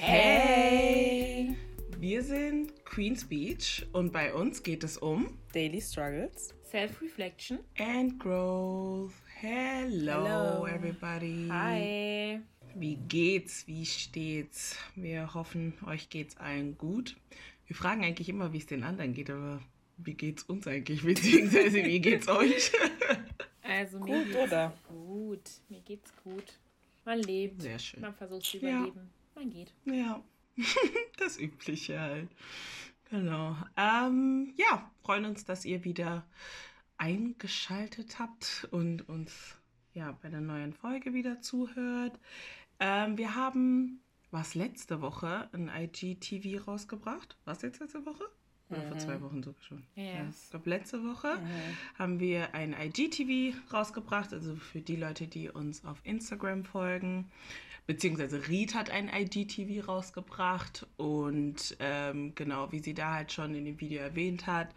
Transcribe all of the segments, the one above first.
Hey! Wir sind Queen's Beach und bei uns geht es um Daily Struggles, Self-Reflection and Growth. Hello, Hello. everybody. Hi. Wie geht's? Wie steht's? Wir hoffen, euch geht's allen gut. Wir fragen eigentlich immer, wie es den anderen geht, aber wie geht's uns eigentlich? Beziehungsweise, wie geht's euch? Also mir Gut, geht's oder? gut. Mir geht's gut. Man lebt. Sehr schön. Man versucht zu Ja. Man geht. Ja, das Übliche halt. Genau. Ähm, ja, freuen uns, dass ihr wieder eingeschaltet habt und uns ja bei der neuen Folge wieder zuhört. Ähm, wir haben, was letzte Woche, ein IGTV rausgebracht. Was jetzt letzte Woche? Oder vor zwei Wochen sogar schon. Ja, Yes. ich glaube, letzte Woche haben wir ein IGTV rausgebracht, also für die Leute, die uns auf Instagram folgen. Beziehungsweise Reed hat ein IGTV rausgebracht und ähm, genau, wie sie da halt schon in dem Video erwähnt hat,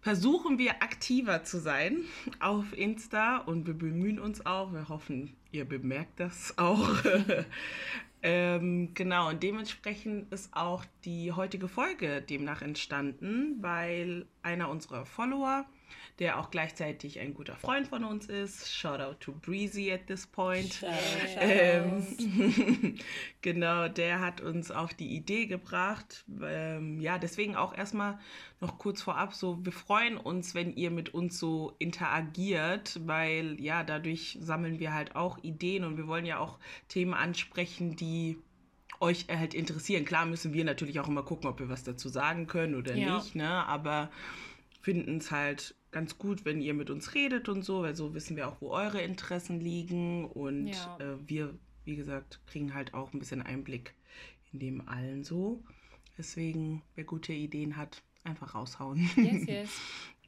versuchen wir aktiver zu sein auf Insta und wir bemühen uns auch. Wir hoffen, ihr bemerkt das auch. ähm, genau, und dementsprechend ist auch die heutige Folge demnach entstanden, weil einer unserer Follower, der auch gleichzeitig ein guter Freund von uns ist, shout out to Breezy at this point. Ähm, genau, der hat uns auf die Idee gebracht. Ähm, ja, deswegen auch erstmal noch kurz vorab so, wir freuen uns, wenn ihr mit uns so interagiert, weil ja, dadurch sammeln wir halt auch Ideen und wir wollen ja auch Themen ansprechen, die euch halt interessieren. Klar müssen wir natürlich auch immer gucken, ob wir was dazu sagen können oder Ja. nicht, ne? Aber finden es halt ganz gut, wenn ihr mit uns redet und so, weil so wissen wir auch, wo eure Interessen liegen und Ja. äh, wir, wie gesagt, kriegen halt auch ein bisschen Einblick in dem allen so. Deswegen, wer gute Ideen hat, einfach raushauen. Yes, yes.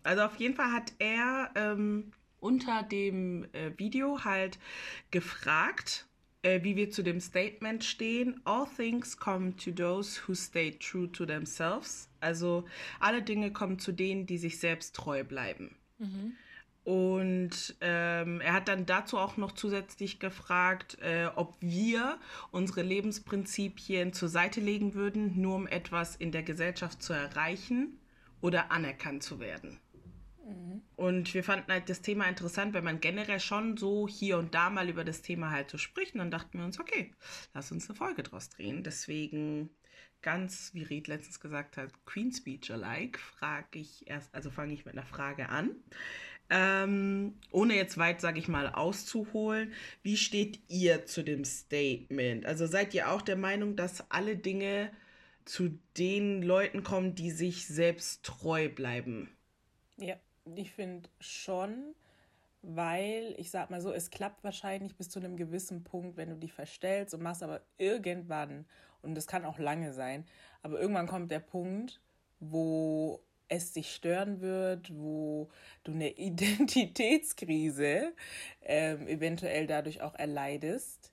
Also auf jeden Fall hat er ähm, unter dem äh, Video halt gefragt, äh, wie wir zu dem Statement stehen. All things come to those who stay true to themselves. Also alle Dinge kommen zu denen, die sich selbst treu bleiben. Und ähm, er hat dann dazu auch noch zusätzlich gefragt, äh, ob wir unsere Lebensprinzipien zur Seite legen würden, nur um etwas in der Gesellschaft zu erreichen oder anerkannt zu werden. Und wir fanden halt das Thema interessant, weil man generell schon so hier und da mal über das Thema halt so spricht. Und dann dachten wir uns, okay, lass uns eine Folge draus drehen. Deswegen ganz, wie Reed letztens gesagt hat, Queen Speech alike, frage ich erst, also fange ich mit einer Frage an. Ähm, ohne jetzt weit, sage ich mal, auszuholen, wie steht ihr zu dem Statement? Also seid ihr auch der Meinung, dass alle Dinge zu den Leuten kommen, die sich selbst treu bleiben? Ja, ich finde schon, weil ich sag mal so, es klappt wahrscheinlich bis zu einem gewissen Punkt, wenn du dich verstellst und machst aber irgendwann, und das kann auch lange sein, aber irgendwann kommt der Punkt, wo es dich stören wird, wo du eine Identitätskrise ähm, eventuell dadurch auch erleidest.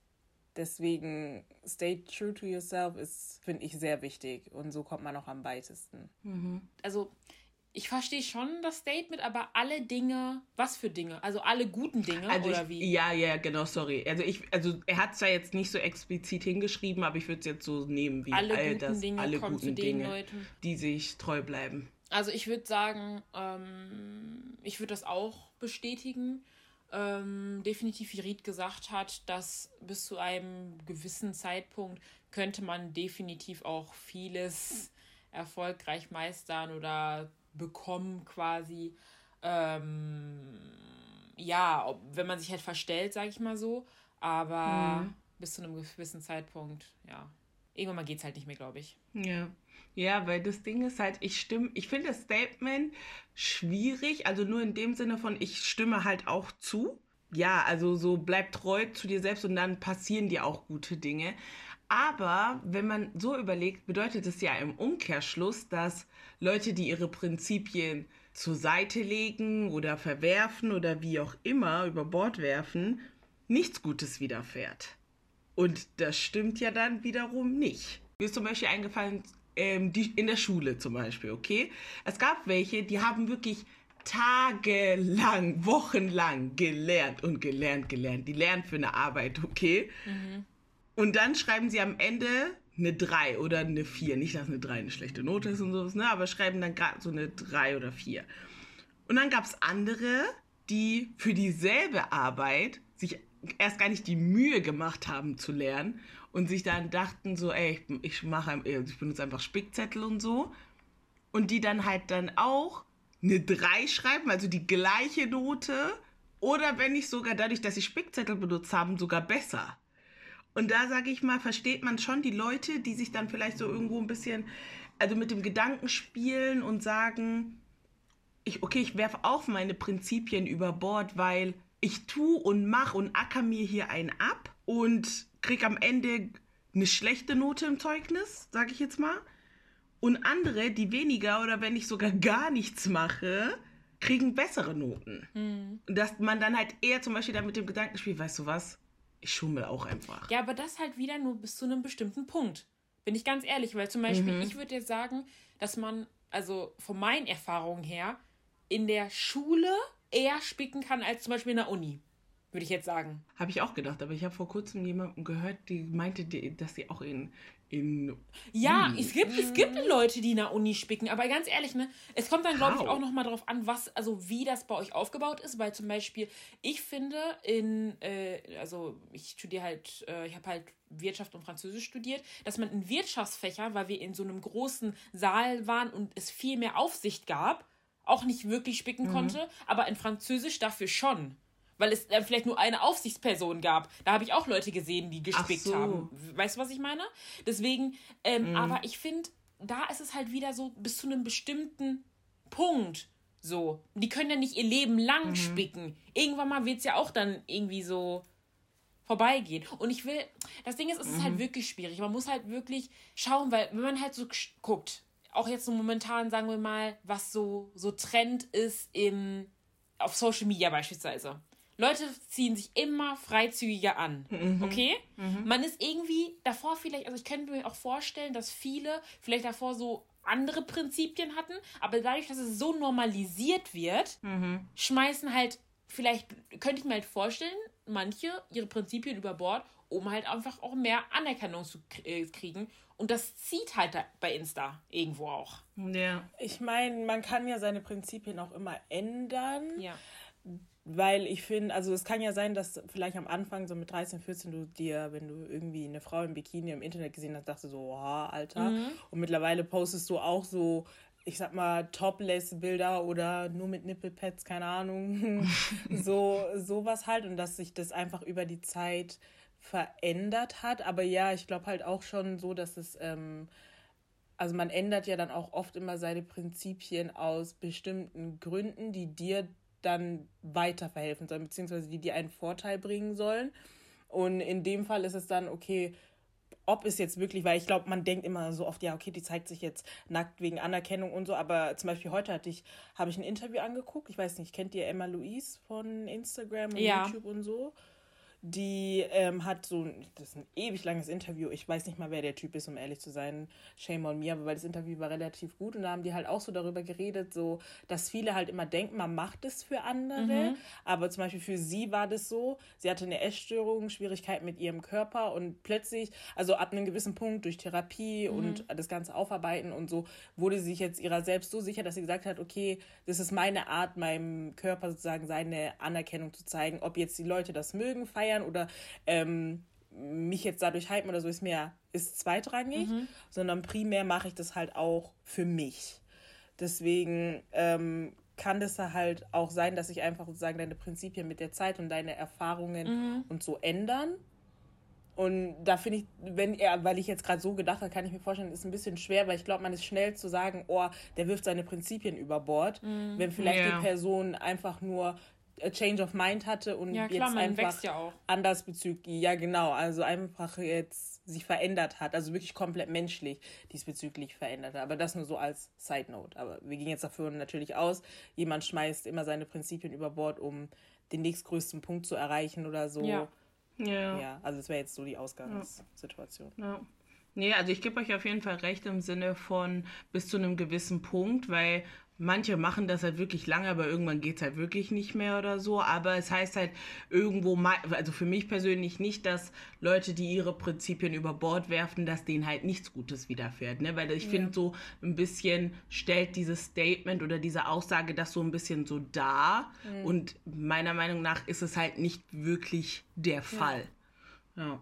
Deswegen stay true to yourself ist, finde ich, sehr wichtig und so kommt man auch am weitesten. Also, ich verstehe schon das Statement, aber alle Dinge, was für Dinge? Also alle guten Dinge Also oder ich, wie? Ja, ja, genau, sorry. Also ich, also er hat es ja jetzt nicht so explizit hingeschrieben, aber ich würde es jetzt so nehmen wie Alle all guten das, Dinge alle kommen guten zu den Dinge, Leuten. die sich treu bleiben. Also ich würde sagen, ähm, ich würde das auch bestätigen. Ähm, definitiv, wie Ried gesagt hat, dass bis zu einem gewissen Zeitpunkt könnte man definitiv auch vieles erfolgreich meistern oder bekommen quasi. Ähm, ja, ob, wenn man sich halt verstellt, sage ich mal so. Aber bis zu einem gewissen Zeitpunkt, ja. Irgendwann mal geht es halt nicht mehr, glaube ich. Ja. Ja, weil das Ding ist halt, ich stimme, ich finde das Statement schwierig, also nur in dem Sinne von, ich stimme halt auch zu. Ja, also so bleib treu zu dir selbst und dann passieren dir auch gute Dinge. Aber wenn man so überlegt, bedeutet es ja im Umkehrschluss, dass Leute, die ihre Prinzipien zur Seite legen oder verwerfen oder wie auch immer über Bord werfen, nichts Gutes widerfährt. Und das stimmt ja dann wiederum nicht. Mir ist zum Beispiel eingefallen, ähm, die, in der Schule zum Beispiel, okay? Es gab welche, die haben wirklich tagelang, wochenlang gelernt und gelernt, gelernt. Die lernen für eine Arbeit, okay? Und dann schreiben sie am Ende eine 3 oder eine 4. Nicht, dass eine 3 eine schlechte Note ist und sowas, ne? aber schreiben dann gerade so eine 3 oder 4. Und dann gab es andere, die für dieselbe Arbeit sich erst gar nicht die Mühe gemacht haben zu lernen und sich dann dachten so, ey, ich, ich mache, ich benutze einfach Spickzettel und so. Und die dann halt dann auch eine 3 schreiben, also die gleiche Note. Oder wenn nicht sogar dadurch, dass sie Spickzettel benutzt haben, sogar besser. Und da sage ich mal, versteht man schon die Leute, die sich dann vielleicht so irgendwo ein bisschen, also mit dem Gedanken spielen und sagen, ich, okay, ich werfe auch meine Prinzipien über Bord, weil ich tu und mach und acker mir hier einen ab und krieg am Ende eine schlechte Note im Zeugnis, sage ich jetzt mal. Und andere, die weniger oder wenn ich sogar gar nichts mache, kriegen bessere Noten. Mhm. Dass man dann halt eher zum Beispiel da mit dem Gedanken spielt, weißt du was, ich schummel auch einfach. Ja, aber das halt wieder nur bis zu einem bestimmten Punkt. Bin ich ganz ehrlich, weil zum Beispiel, mhm. ich würde jetzt sagen, dass man, also von meinen Erfahrungen her, in der Schule eher spicken kann als zum Beispiel in der Uni. Würde ich jetzt sagen. Habe ich auch gedacht, aber ich habe vor kurzem jemanden gehört, die meinte, dass sie auch in, in ja, Uni. es gibt, es gibt Leute, die in der Uni spicken, aber ganz ehrlich, ne, es kommt dann, glaube ich, auch nochmal drauf an, was, also wie das bei euch aufgebaut ist, weil zum Beispiel, ich finde, in, äh, also ich studiere halt, äh, ich habe halt Wirtschaft und Französisch studiert, dass man in Wirtschaftsfächern, weil wir in so einem großen Saal waren und es viel mehr Aufsicht gab, auch nicht wirklich spicken mhm. konnte, aber in Französisch dafür schon weil es äh, vielleicht nur eine Aufsichtsperson gab. Da habe ich auch Leute gesehen, die gespickt so. haben. Weißt du, was ich meine? Deswegen, ähm, mhm. aber ich finde, da ist es halt wieder so bis zu einem bestimmten Punkt. So. Die können ja nicht ihr Leben lang mhm. spicken. Irgendwann mal wird es ja auch dann irgendwie so vorbeigehen. Und ich will, das Ding ist, es ist halt mhm. halt wirklich schwierig. Man muss halt wirklich schauen, weil wenn man halt so guckt, auch jetzt so momentan, sagen wir mal, was so, so Trend ist im, auf Social Media beispielsweise. Leute ziehen sich immer freizügiger an. Mhm. Okay? Mhm. Man ist irgendwie davor vielleicht, also ich könnte mir auch vorstellen, dass viele vielleicht davor so andere Prinzipien hatten, aber dadurch, dass es so normalisiert wird, mhm. schmeißen halt, vielleicht könnte ich mir halt vorstellen, manche ihre Prinzipien über Bord, um halt einfach auch mehr Anerkennung zu äh, kriegen. Und das zieht halt bei Insta irgendwo auch. Ja. Ich meine, man kann ja seine Prinzipien auch immer ändern. Ja weil ich finde, also es kann ja sein, dass vielleicht am Anfang, so mit 13, 14, du dir, wenn du irgendwie eine Frau im Bikini im Internet gesehen hast, dachte so, oh, Alter. Mhm. Und mittlerweile postest du auch so, ich sag mal, Topless-Bilder oder nur mit Nippelpads, keine Ahnung. so, sowas halt. Und dass sich das einfach über die Zeit verändert hat. Aber ja, ich glaube halt auch schon so, dass es. Ähm, also man ändert ja dann auch oft immer seine Prinzipien aus bestimmten Gründen, die dir dann weiter verhelfen sollen, beziehungsweise die dir einen Vorteil bringen sollen. Und in dem Fall ist es dann, okay, ob es jetzt wirklich, weil ich glaube, man denkt immer so oft, ja, okay, die zeigt sich jetzt nackt wegen Anerkennung und so, aber zum Beispiel heute hatte ich, habe ich ein Interview angeguckt, ich weiß nicht, kennt ihr Emma Louise von Instagram und ja. YouTube und so? Die ähm, hat so, das ist ein ewig langes Interview. Ich weiß nicht mal, wer der Typ ist, um ehrlich zu sein. Shame on me, aber weil das Interview war relativ gut und da haben die halt auch so darüber geredet, so, dass viele halt immer denken, man macht es für andere. Mhm. Aber zum Beispiel für sie war das so, sie hatte eine Essstörung, Schwierigkeiten mit ihrem Körper und plötzlich, also ab einem gewissen Punkt durch Therapie mhm. und das Ganze aufarbeiten und so, wurde sie sich jetzt ihrer selbst so sicher, dass sie gesagt hat, okay, das ist meine Art, meinem Körper sozusagen seine Anerkennung zu zeigen. Ob jetzt die Leute das mögen, feiern, feiern oder ähm, mich jetzt dadurch hypen oder so ist mir ist zweitrangig, mhm. sondern primär mache ich das halt auch für mich. Deswegen ähm, kann das halt auch sein, dass sich einfach sozusagen deine Prinzipien mit der Zeit und deine Erfahrungen mhm. und so ändern. Und da finde ich, wenn er, weil ich jetzt gerade so gedacht habe, kann ich mir vorstellen, ist ein bisschen schwer, weil ich glaube, man ist schnell zu sagen, oh, der wirft seine Prinzipien über Bord, mhm. wenn vielleicht yeah. die Person einfach nur a Change of Mind hatte und ja, klar, jetzt einfach ja anders bezüglich, ja genau, also einfach jetzt sich verändert hat, also wirklich komplett menschlich diesbezüglich verändert hat. Aber das nur so als Side Note. Aber wir gehen jetzt dafür natürlich aus, jemand schmeißt immer seine Prinzipien über Bord, um den nächstgrößten Punkt zu erreichen oder so. Ja. Ja, ja also das wäre jetzt so die Ausgangssituation. Ja. Nee, also ich gebe euch auf jeden Fall recht im Sinne von bis zu einem gewissen Punkt, weil manche machen das halt wirklich lange, aber irgendwann geht es halt wirklich nicht mehr oder so. Aber es heißt halt irgendwo, also für mich persönlich nicht, dass Leute, die ihre Prinzipien über Bord werfen, dass denen halt nichts Gutes widerfährt. Ne? Weil ich ja. finde, so ein bisschen stellt dieses Statement oder diese Aussage das so ein bisschen so dar. Mhm. Und meiner Meinung nach ist es halt nicht wirklich der Fall. ja. ja.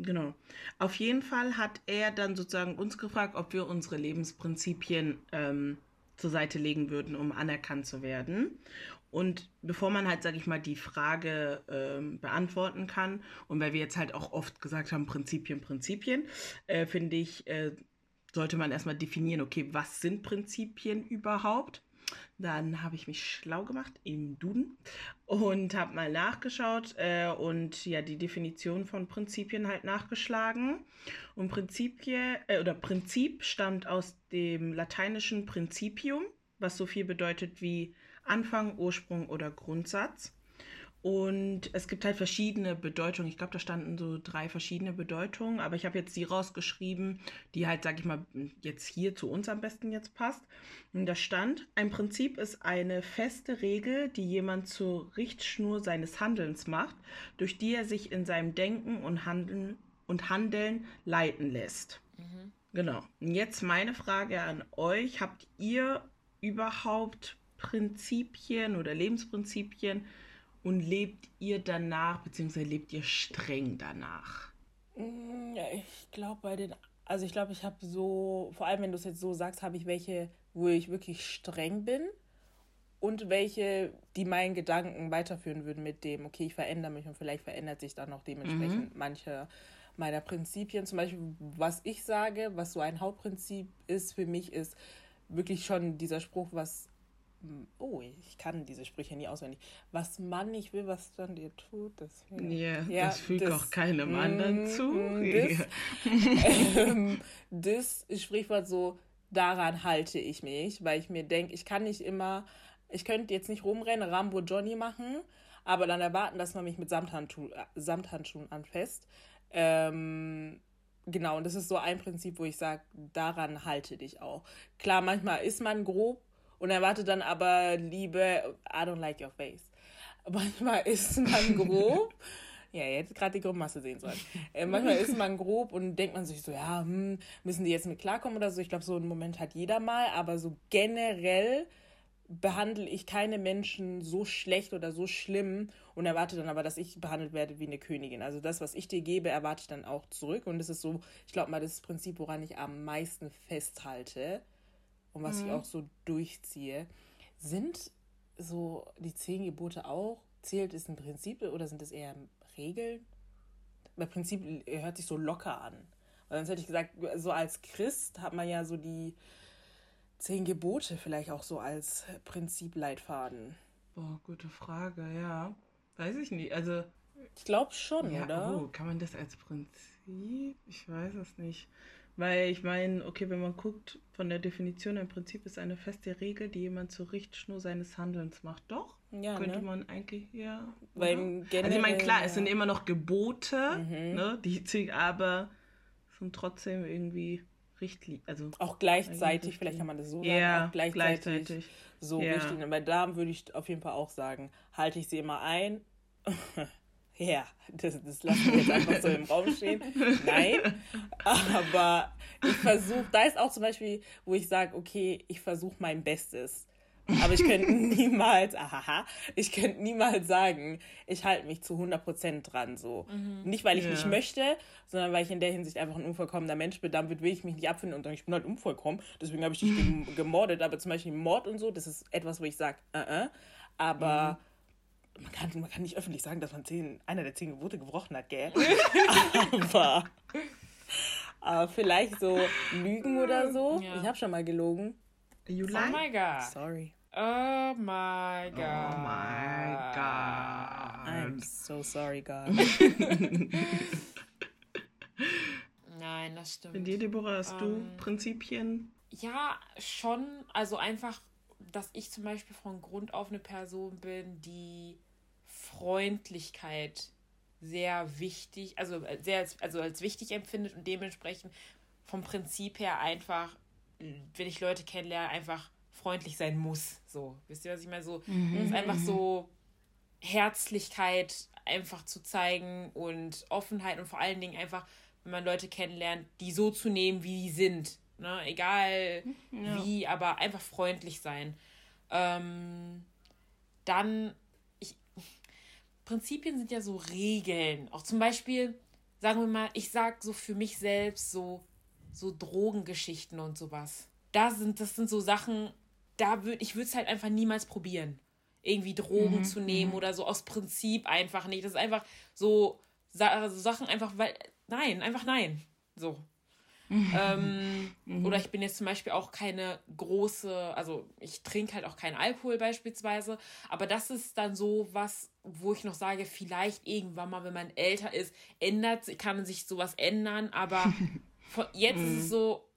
Genau. Auf jeden Fall hat er dann sozusagen uns gefragt, ob wir unsere Lebensprinzipien ähm, zur Seite legen würden, um anerkannt zu werden. Und bevor man halt, sage ich mal, die Frage ähm, beantworten kann, und weil wir jetzt halt auch oft gesagt haben, Prinzipien, Prinzipien, äh, finde ich, äh, sollte man erstmal definieren, okay, was sind Prinzipien überhaupt? Dann habe ich mich schlau gemacht im Duden und habe mal nachgeschaut äh, und ja die Definition von Prinzipien halt nachgeschlagen. Und Prinzipie äh, oder Prinzip stammt aus dem lateinischen Principium, was so viel bedeutet wie Anfang, Ursprung oder Grundsatz. Und es gibt halt verschiedene Bedeutungen. Ich glaube, da standen so drei verschiedene Bedeutungen, aber ich habe jetzt die rausgeschrieben, die halt, sag ich mal, jetzt hier zu uns am besten jetzt passt. Und da stand, ein Prinzip ist eine feste Regel, die jemand zur Richtschnur seines Handelns macht, durch die er sich in seinem Denken und Handeln, und Handeln leiten lässt. Mhm. Genau. Und jetzt meine Frage an euch. Habt ihr überhaupt Prinzipien oder Lebensprinzipien, und lebt ihr danach, beziehungsweise lebt ihr streng danach? Mm, ja, ich glaube bei den, also ich glaube, ich habe so, vor allem wenn du es jetzt so sagst, habe ich welche, wo ich wirklich streng bin und welche, die meinen Gedanken weiterführen würden mit dem, okay, ich verändere mich und vielleicht verändert sich dann noch dementsprechend mhm. manche meiner Prinzipien. Zum Beispiel, was ich sage, was so ein Hauptprinzip ist für mich, ist wirklich schon dieser Spruch, was Oh, ich kann diese Sprüche nie auswendig. Was man nicht will, was dann dir tut, das, yeah, ja, das fügt das, auch keinem mm, anderen zu. Mm, das, ähm, das Sprichwort so, daran halte ich mich, weil ich mir denke, ich kann nicht immer, ich könnte jetzt nicht rumrennen, Rambo Johnny machen, aber dann erwarten, dass man mich mit Samthandschuh, äh, Samthandschuhen anfasst. Ähm, genau, und das ist so ein Prinzip, wo ich sage, daran halte dich auch. Klar, manchmal ist man grob, und erwartet dann aber Liebe, I don't like your face. Manchmal ist man grob. ja, ihr hättet gerade die Grobmasse sehen sollen. Äh, manchmal ist man grob und denkt man sich so, ja, hm, müssen die jetzt mit klarkommen oder so. Ich glaube, so einen Moment hat jeder mal, aber so generell behandle ich keine Menschen so schlecht oder so schlimm und erwarte dann aber, dass ich behandelt werde wie eine Königin. Also das, was ich dir gebe, erwarte ich dann auch zurück. Und das ist so, ich glaube mal, das Prinzip, woran ich am meisten festhalte und was mhm. ich auch so durchziehe. Sind so die zehn Gebote auch, zählt es ein Prinzip oder sind es eher Regeln? Bei Prinzip hört sich so locker an. Weil sonst hätte ich gesagt, so als Christ hat man ja so die zehn Gebote vielleicht auch so als Prinzipleitfaden. Boah, gute Frage, ja. Weiß ich nicht. Also. Ich glaube schon, ja, oder? Oh, kann man das als Prinzip? Ich weiß es nicht. Weil ich meine, okay, wenn man guckt, von der Definition, im Prinzip ist eine feste Regel, die jemand zur Richtschnur seines Handelns macht. Doch, ja, könnte ne? man eigentlich, ja. Weil also ich meine, klar, es sind immer noch Gebote, mhm. ne, die, aber sind trotzdem irgendwie Richtlinien. Also auch gleichzeitig, vielleicht kann man das so sagen, ja, gleichzeitig, gleichzeitig. so ja. Richtlinien. Weil da würde ich auf jeden Fall auch sagen, halte ich sie immer ein ja, das, das lassen wir jetzt einfach so im Raum stehen. Nein, aber ich versuche, da ist auch zum Beispiel, wo ich sage, okay, ich versuche mein Bestes. Aber ich könnte niemals, ahaha, ich könnte niemals sagen, ich halte mich zu 100% dran. So. Mhm. Nicht, weil ich ja. nicht möchte, sondern weil ich in der Hinsicht einfach ein unvollkommener Mensch bin. Damit will ich mich nicht abfinden und sagen, ich bin halt unvollkommen. Deswegen habe ich dich gemordet. Aber zum Beispiel Mord und so, das ist etwas, wo ich sage, uh -uh. aber. Mhm man kann, man kann nicht öffentlich sagen, dass man zehn, einer der zehn Gebote gebrochen hat, gell? aber, aber vielleicht so Lügen oder so. Ja. Ich habe schon mal gelogen. You oh my God. Sorry. Oh my God. Oh my God. I'm so sorry, God. Nein, das stimmt. In dir, Deborah, hast um, du ähm, Prinzipien? Ja, schon. Also einfach, dass ich zum Beispiel von Grund auf eine Person bin, die Freundlichkeit sehr wichtig, also äh, sehr also als wichtig empfindet und dementsprechend vom Prinzip her einfach, wenn ich Leute kennenlerne, einfach freundlich sein muss. So, wisst ihr, was ich meine? So, mhm. ist einfach so Herzlichkeit einfach zu zeigen und Offenheit und vor allen Dingen einfach, wenn man Leute kennenlernt, die so zu nehmen, wie sie sind. Ne? Egal ja. wie, aber einfach freundlich sein. Ähm, dann, Prinzipien sind ja so Regeln. Auch zum Beispiel, sagen wir mal, ich sag so für mich selbst so, so Drogengeschichten und sowas. Da sind, das sind so Sachen, da würde ich würde es halt einfach niemals probieren. Irgendwie Drogen mhm, zu nehmen mhm. oder so aus Prinzip einfach nicht. Das ist einfach so, so Sachen einfach, weil, nein, einfach nein. So. ähm, mhm. Oder ich bin jetzt zum Beispiel auch keine große, also ich trinke halt auch keinen Alkohol beispielsweise, aber das ist dann so was, wo ich noch sage, vielleicht irgendwann mal, wenn man älter ist, ändert, kann sich sowas ändern, aber jetzt ist es mhm. so,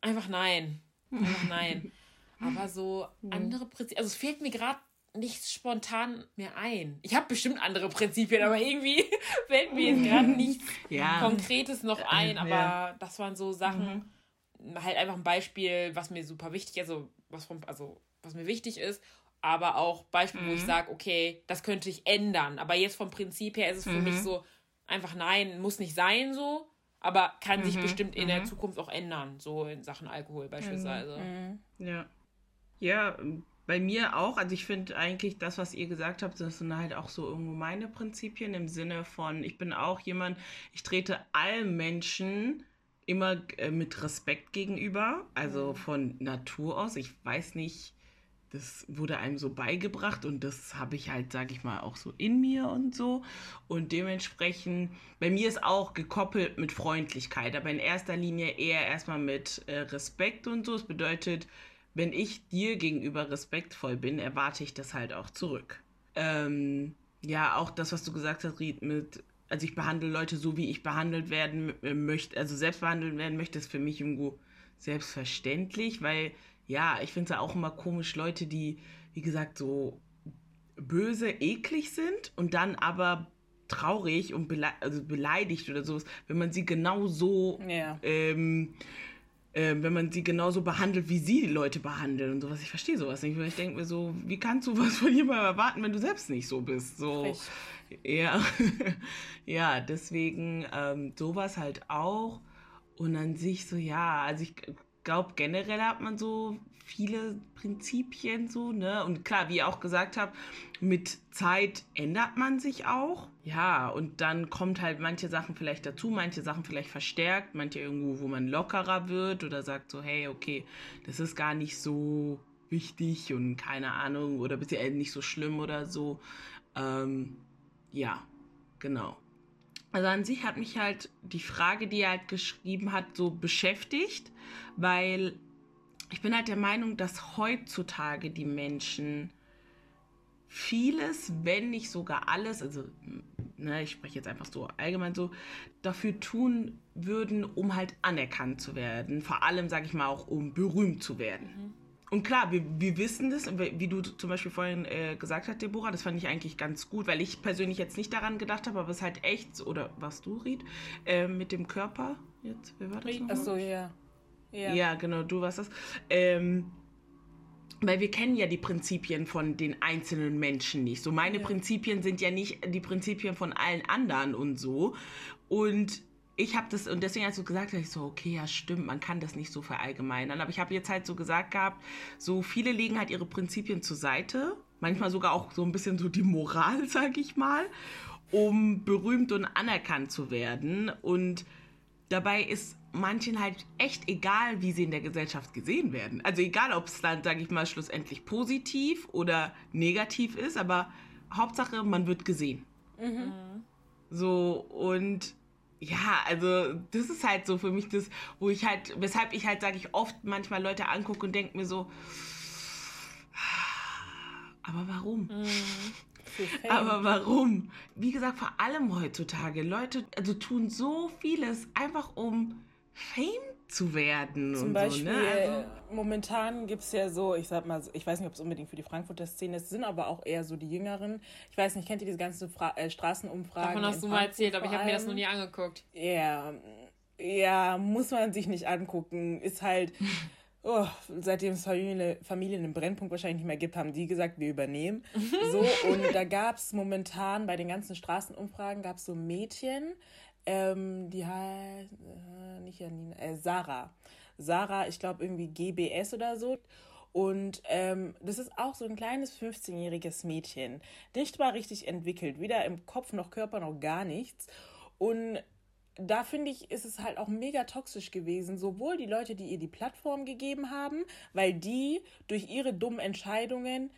einfach nein. Einfach nein. Aber so andere Prinzipien, also es fehlt mir gerade nichts spontan mehr ein. Ich habe bestimmt andere Prinzipien, aber irgendwie fällt mir jetzt gerade nichts ja. Konkretes noch ein. Aber ja. das waren so Sachen, mhm. halt einfach ein Beispiel, was mir super wichtig, also was vom, also was mir wichtig ist, aber auch Beispiel, mhm. wo ich mhm. sage, okay, das könnte ich ändern. Aber jetzt vom Prinzip her ist es für mhm. mich so einfach nein, muss nicht sein so, aber kann sich mhm. bestimmt in der mhm. Zukunft auch ändern, so in Sachen Alkohol beispielsweise. Ja. Ja, bei mir auch. Also ich finde eigentlich das, was ihr gesagt habt, das sind halt auch so irgendwo meine Prinzipien im Sinne von, ich bin auch jemand, ich trete allen Menschen immer äh, mit Respekt gegenüber, also mhm. von Natur aus. Ich weiß nicht, das wurde einem so beigebracht und das habe ich halt, sage ich mal, auch so in mir und so. Und dementsprechend, bei mir ist auch gekoppelt mit Freundlichkeit, aber in erster Linie eher erstmal mit äh, Respekt und so. Das bedeutet, wenn ich dir gegenüber respektvoll bin, erwarte ich das halt auch zurück. Ähm, ja, auch das, was du gesagt hast, Ried, mit, also ich behandle Leute so, wie ich behandelt werden äh, möchte, also selbst behandelt werden möchte, ist für mich irgendwo selbstverständlich, weil, ja, ich finde es ja auch immer komisch, Leute, die, wie gesagt, so böse, eklig sind und dann aber traurig und bele also beleidigt oder sowas, wenn man sie genau so ja. ähm, äh, wenn man sie genauso behandelt, wie sie die Leute behandeln und sowas. Ich verstehe sowas nicht. Weil ich denke mir so, wie kannst du was von jemandem erwarten, wenn du selbst nicht so bist? So, ja, ja, deswegen ähm, sowas halt auch. Und an sich so, ja, also ich glaube, generell hat man so viele Prinzipien so, ne? Und klar, wie ihr auch gesagt habt, mit Zeit ändert man sich auch. Ja, und dann kommt halt manche Sachen vielleicht dazu, manche Sachen vielleicht verstärkt, manche irgendwo, wo man lockerer wird oder sagt so, hey, okay, das ist gar nicht so wichtig und keine Ahnung oder bisher nicht so schlimm oder so. Ähm, ja, genau. Also an sich hat mich halt die Frage, die er halt geschrieben hat, so beschäftigt, weil ich bin halt der Meinung, dass heutzutage die Menschen vieles, wenn nicht sogar alles, also ne, ich spreche jetzt einfach so allgemein so, dafür tun würden, um halt anerkannt zu werden. Vor allem, sage ich mal, auch um berühmt zu werden. Mhm. Und klar, wir, wir wissen das, wie du zum Beispiel vorhin äh, gesagt hast, Deborah, das fand ich eigentlich ganz gut, weil ich persönlich jetzt nicht daran gedacht habe, aber es ist halt echt, oder was du, Ried, äh, mit dem Körper jetzt, wer war das Achso, ja. ja. Ja, genau, du warst das. Ähm, weil wir kennen ja die Prinzipien von den einzelnen Menschen nicht. So meine ja. Prinzipien sind ja nicht die Prinzipien von allen anderen und so. Und ich habe das, und deswegen hast du gesagt, ich so, okay, ja, stimmt, man kann das nicht so verallgemeinern. Aber ich habe jetzt halt so gesagt gehabt, so viele legen halt ihre Prinzipien zur Seite. Manchmal sogar auch so ein bisschen so die Moral, sag ich mal, um berühmt und anerkannt zu werden. Und dabei ist manchen halt echt egal, wie sie in der Gesellschaft gesehen werden. Also egal, ob es dann, sage ich mal, schlussendlich positiv oder negativ ist, aber Hauptsache, man wird gesehen. Mhm. So, und ja, also das ist halt so für mich das, wo ich halt, weshalb ich halt, sage ich, oft manchmal Leute angucke und denke mir so, aber warum? Mhm. Aber warum? Wie gesagt, vor allem heutzutage, Leute also tun so vieles einfach um Fame zu werden. Zum Beispiel, so, ne? also, momentan gibt es ja so, ich sag mal, ich weiß nicht, ob es unbedingt für die Frankfurter Szene ist, sind aber auch eher so die Jüngeren. Ich weiß nicht, kennt ihr diese ganzen Fra äh, Straßenumfragen? Davon hast du mal erzählt, aber ich habe mir das noch nie angeguckt. Ja, ja, muss man sich nicht angucken. Ist halt oh, seitdem es Familie, Familien im Brennpunkt wahrscheinlich nicht mehr gibt, haben die gesagt, wir übernehmen. So, und da gab es momentan bei den ganzen Straßenumfragen gab es so Mädchen, ähm, die heißt, äh, nicht Janina, äh, Sarah. Sarah, ich glaube irgendwie GBS oder so. Und ähm, das ist auch so ein kleines 15-jähriges Mädchen. Nicht mal richtig entwickelt, weder im Kopf noch Körper noch gar nichts. Und da finde ich, ist es halt auch mega toxisch gewesen. Sowohl die Leute, die ihr die Plattform gegeben haben, weil die durch ihre dummen Entscheidungen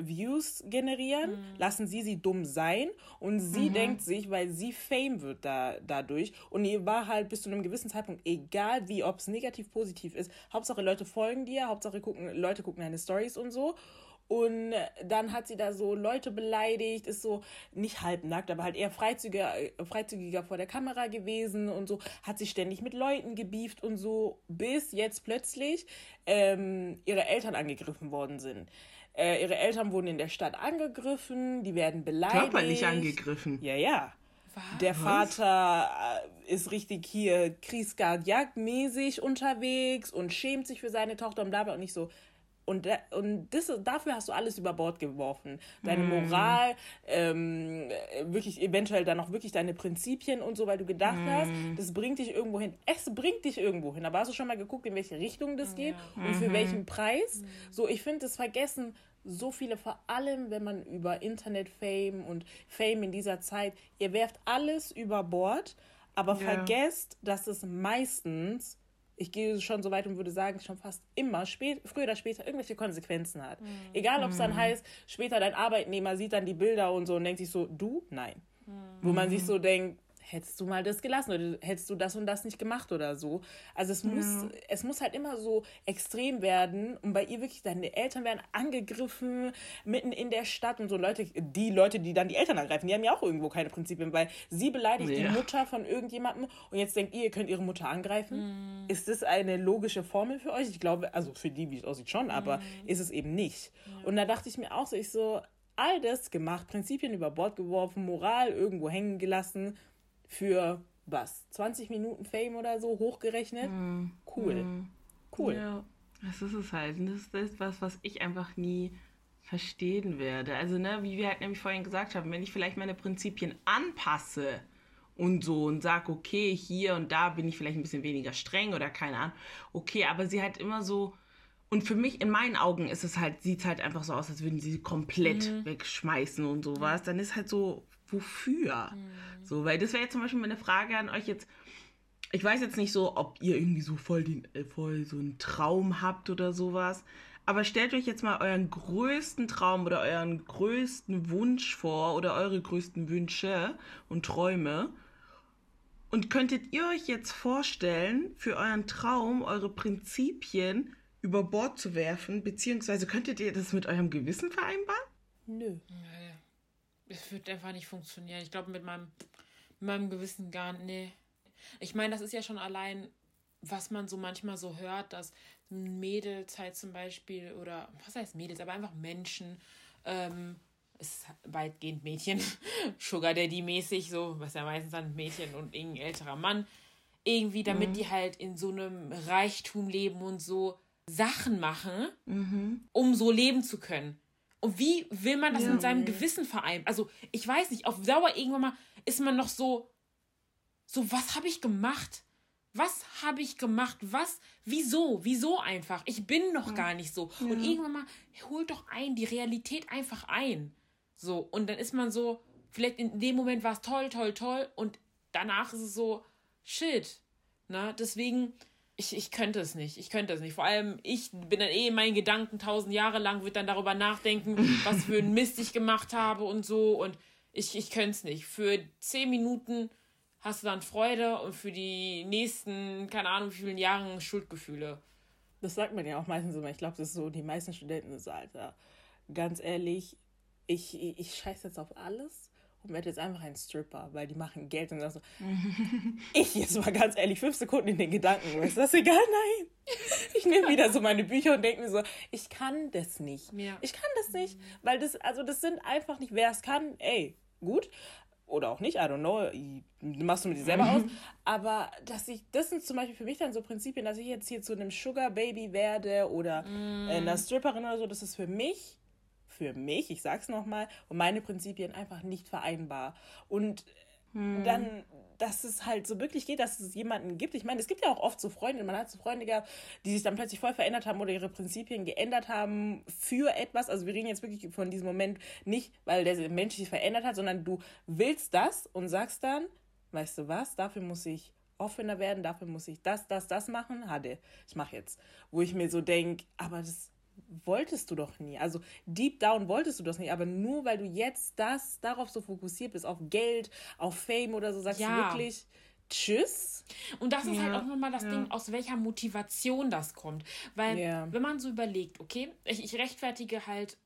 Views generieren, mhm. lassen sie sie dumm sein und sie mhm. denkt sich, weil sie Fame wird da, dadurch und ihr war halt bis zu einem gewissen Zeitpunkt egal wie, ob es negativ, positiv ist, Hauptsache Leute folgen dir, Hauptsache gucken, Leute gucken deine Stories und so und dann hat sie da so Leute beleidigt, ist so nicht halbnackt, aber halt eher freizügiger, freizügiger vor der Kamera gewesen und so, hat sich ständig mit Leuten gebieft und so, bis jetzt plötzlich ähm, ihre Eltern angegriffen worden sind. Äh, ihre Eltern wurden in der Stadt angegriffen, die werden beleidigt. Körperlich angegriffen. Ja, ja. Was? Der Vater äh, ist richtig hier Kriesgard-Jagd-mäßig unterwegs und schämt sich für seine Tochter und bla bla und nicht so, und, und das, dafür hast du alles über Bord geworfen. Deine mm. Moral, ähm, wirklich eventuell dann auch wirklich deine Prinzipien und so, weil du gedacht mm. hast, das bringt dich irgendwo hin. Es bringt dich irgendwo hin. Aber hast du schon mal geguckt, in welche Richtung das geht ja. und für mhm. welchen Preis? Mhm. So, ich finde, das vergessen so viele, vor allem wenn man über Internet-Fame und Fame in dieser Zeit, ihr werft alles über Bord, aber ja. vergesst, dass es meistens ich gehe schon so weit und würde sagen, schon fast immer, spät, früher oder später, irgendwelche Konsequenzen hat. Mhm. Egal, ob es dann mhm. heißt, später dein Arbeitnehmer sieht dann die Bilder und so und denkt sich so, du? Nein. Mhm. Wo man sich so denkt, hättest du mal das gelassen oder hättest du das und das nicht gemacht oder so. Also es muss, ja. es muss halt immer so extrem werden und bei ihr wirklich, deine Eltern werden angegriffen, mitten in der Stadt und so Leute, die Leute, die dann die Eltern angreifen, die haben ja auch irgendwo keine Prinzipien, weil sie beleidigt ja. die Mutter von irgendjemandem und jetzt denkt ihr, ihr könnt ihre Mutter angreifen. Mhm. Ist das eine logische Formel für euch? Ich glaube, also für die, wie es aussieht, schon, aber mhm. ist es eben nicht. Ja. Und da dachte ich mir auch so, ich so, all das gemacht, Prinzipien über Bord geworfen, Moral irgendwo hängen gelassen für was? 20 Minuten Fame oder so hochgerechnet? Mm. Cool. Mm. Cool. Ja, das ist es halt. Und das ist was, was ich einfach nie verstehen werde. Also, ne, wie wir halt nämlich vorhin gesagt haben, wenn ich vielleicht meine Prinzipien anpasse und so und sage, okay, hier und da bin ich vielleicht ein bisschen weniger streng oder keine Ahnung, okay, aber sie halt immer so. Und für mich, in meinen Augen, ist es halt, sieht es halt einfach so aus, als würden sie komplett mhm. wegschmeißen und sowas. Dann ist halt so, wofür? Mhm. So, weil das wäre jetzt zum Beispiel meine Frage an euch jetzt. Ich weiß jetzt nicht so, ob ihr irgendwie so voll, den, äh, voll so einen Traum habt oder sowas. Aber stellt euch jetzt mal euren größten Traum oder euren größten Wunsch vor oder eure größten Wünsche und Träume. Und könntet ihr euch jetzt vorstellen, für euren Traum eure Prinzipien über Bord zu werfen, beziehungsweise könntet ihr das mit eurem Gewissen vereinbaren? Nö es wird einfach nicht funktionieren. Ich glaube, mit meinem, mit meinem Gewissen gar nicht. Nee. Ich meine, das ist ja schon allein, was man so manchmal so hört, dass Mädels halt zum Beispiel, oder was heißt Mädels, aber einfach Menschen, ähm, ist weitgehend Mädchen, Sugar Daddy mäßig, so, was ja meistens dann Mädchen und irgendein älterer Mann, irgendwie, damit mhm. die halt in so einem Reichtum leben und so Sachen machen, mhm. um so leben zu können. Und wie will man das ja. mit seinem Gewissen vereinbaren? Also, ich weiß nicht, auf Dauer irgendwann mal ist man noch so, so, was habe ich gemacht? Was habe ich gemacht? Was? Wieso? Wieso einfach? Ich bin noch ja. gar nicht so. Ja. Und irgendwann mal holt doch ein, die Realität einfach ein. So. Und dann ist man so, vielleicht in dem Moment war es toll, toll, toll. Und danach ist es so, shit. Ne? Deswegen, ich, ich könnte es nicht. Ich könnte es nicht. Vor allem, ich bin dann eh in meinen Gedanken tausend Jahre lang, wird dann darüber nachdenken, was für ein Mist ich gemacht habe und so. Und ich, ich könnte es nicht. Für zehn Minuten hast du dann Freude und für die nächsten, keine Ahnung, wie vielen Jahren Schuldgefühle. Das sagt man ja auch meistens immer. Ich glaube, das ist so, die meisten Studenten so, Alter, ganz ehrlich, ich, ich, ich scheiße jetzt auf alles und werde jetzt einfach ein Stripper, weil die machen Geld und so. ich jetzt mal ganz ehrlich, fünf Sekunden in den Gedanken, ist das egal? Nein. Ich nehme wieder so meine Bücher und denke mir so, ich kann das nicht. Ja. Ich kann das nicht, weil das, also das sind einfach nicht, wer es kann, ey, gut. oder auch nicht, I don't know, machst du mit dir selber aus. Aber dass ich, das sind zum Beispiel für mich dann so Prinzipien, dass ich jetzt hier zu einem Sugar Baby werde oder mm. einer Stripperin oder so, das ist für mich, für mich, ich sag's nochmal, und meine Prinzipien einfach nicht vereinbar. Und hm. dann, dass es halt so wirklich geht, dass es jemanden gibt. Ich meine, es gibt ja auch oft so Freunde, man hat so Freunde gehabt, die sich dann plötzlich voll verändert haben oder ihre Prinzipien geändert haben für etwas. Also wir reden jetzt wirklich von diesem Moment nicht, weil der Mensch sich verändert hat, sondern du willst das und sagst dann, weißt du was, dafür muss ich offener werden, dafür muss ich das, das, das machen. Hade, ich mache jetzt. Wo ich mir so denke, aber das wolltest du doch nie. Also deep down wolltest du das nicht, aber nur weil du jetzt das darauf so fokussiert bist, auf Geld, auf Fame oder so, sagst ja. du wirklich Tschüss. Und das ist ja, halt auch nochmal das ja. Ding, aus welcher Motivation das kommt. Weil, ja. wenn man so überlegt, okay, ich, ich rechtfertige halt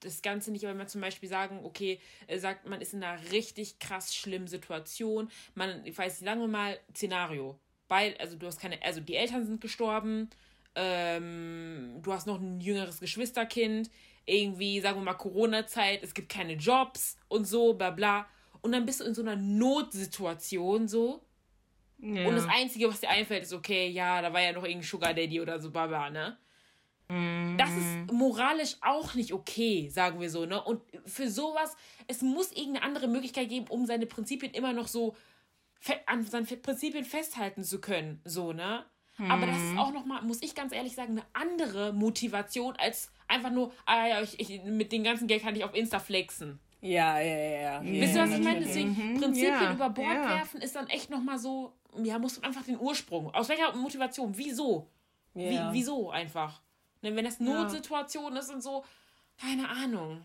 das Ganze nicht, wenn man zum Beispiel sagen, okay, äh, sagt, man ist in einer richtig krass schlimmen Situation. Man, ich weiß nicht, sagen wir mal, Szenario. Weil, also du hast keine, also die Eltern sind gestorben, ähm, du hast noch ein jüngeres Geschwisterkind, irgendwie, sagen wir mal, Corona-Zeit, es gibt keine Jobs und so, bla bla. Und dann bist du in so einer Notsituation so. Ja. Und das Einzige, was dir einfällt, ist, okay, ja, da war ja noch irgendein Sugar Daddy oder so, bla bla, ne? Mhm. Das ist moralisch auch nicht okay, sagen wir so, ne? Und für sowas, es muss irgendeine andere Möglichkeit geben, um seine Prinzipien immer noch so an seinen Prinzipien festhalten zu können, so, ne? Aber das ist mhm. auch nochmal, muss ich ganz ehrlich sagen, eine andere Motivation als einfach nur, ah ja, ich, ich, mit dem ganzen Geld kann ich auf Insta flexen. Ja, ja, ja. ja. Wisst ihr, was ich meine? Deswegen, mhm. Prinzipien ja, über Bord ja. werfen ist dann echt nochmal so, ja, musst du einfach den Ursprung. Aus welcher Motivation? Wieso? Wie, wieso einfach? Ne, wenn das Notsituation ist und so, keine Ahnung.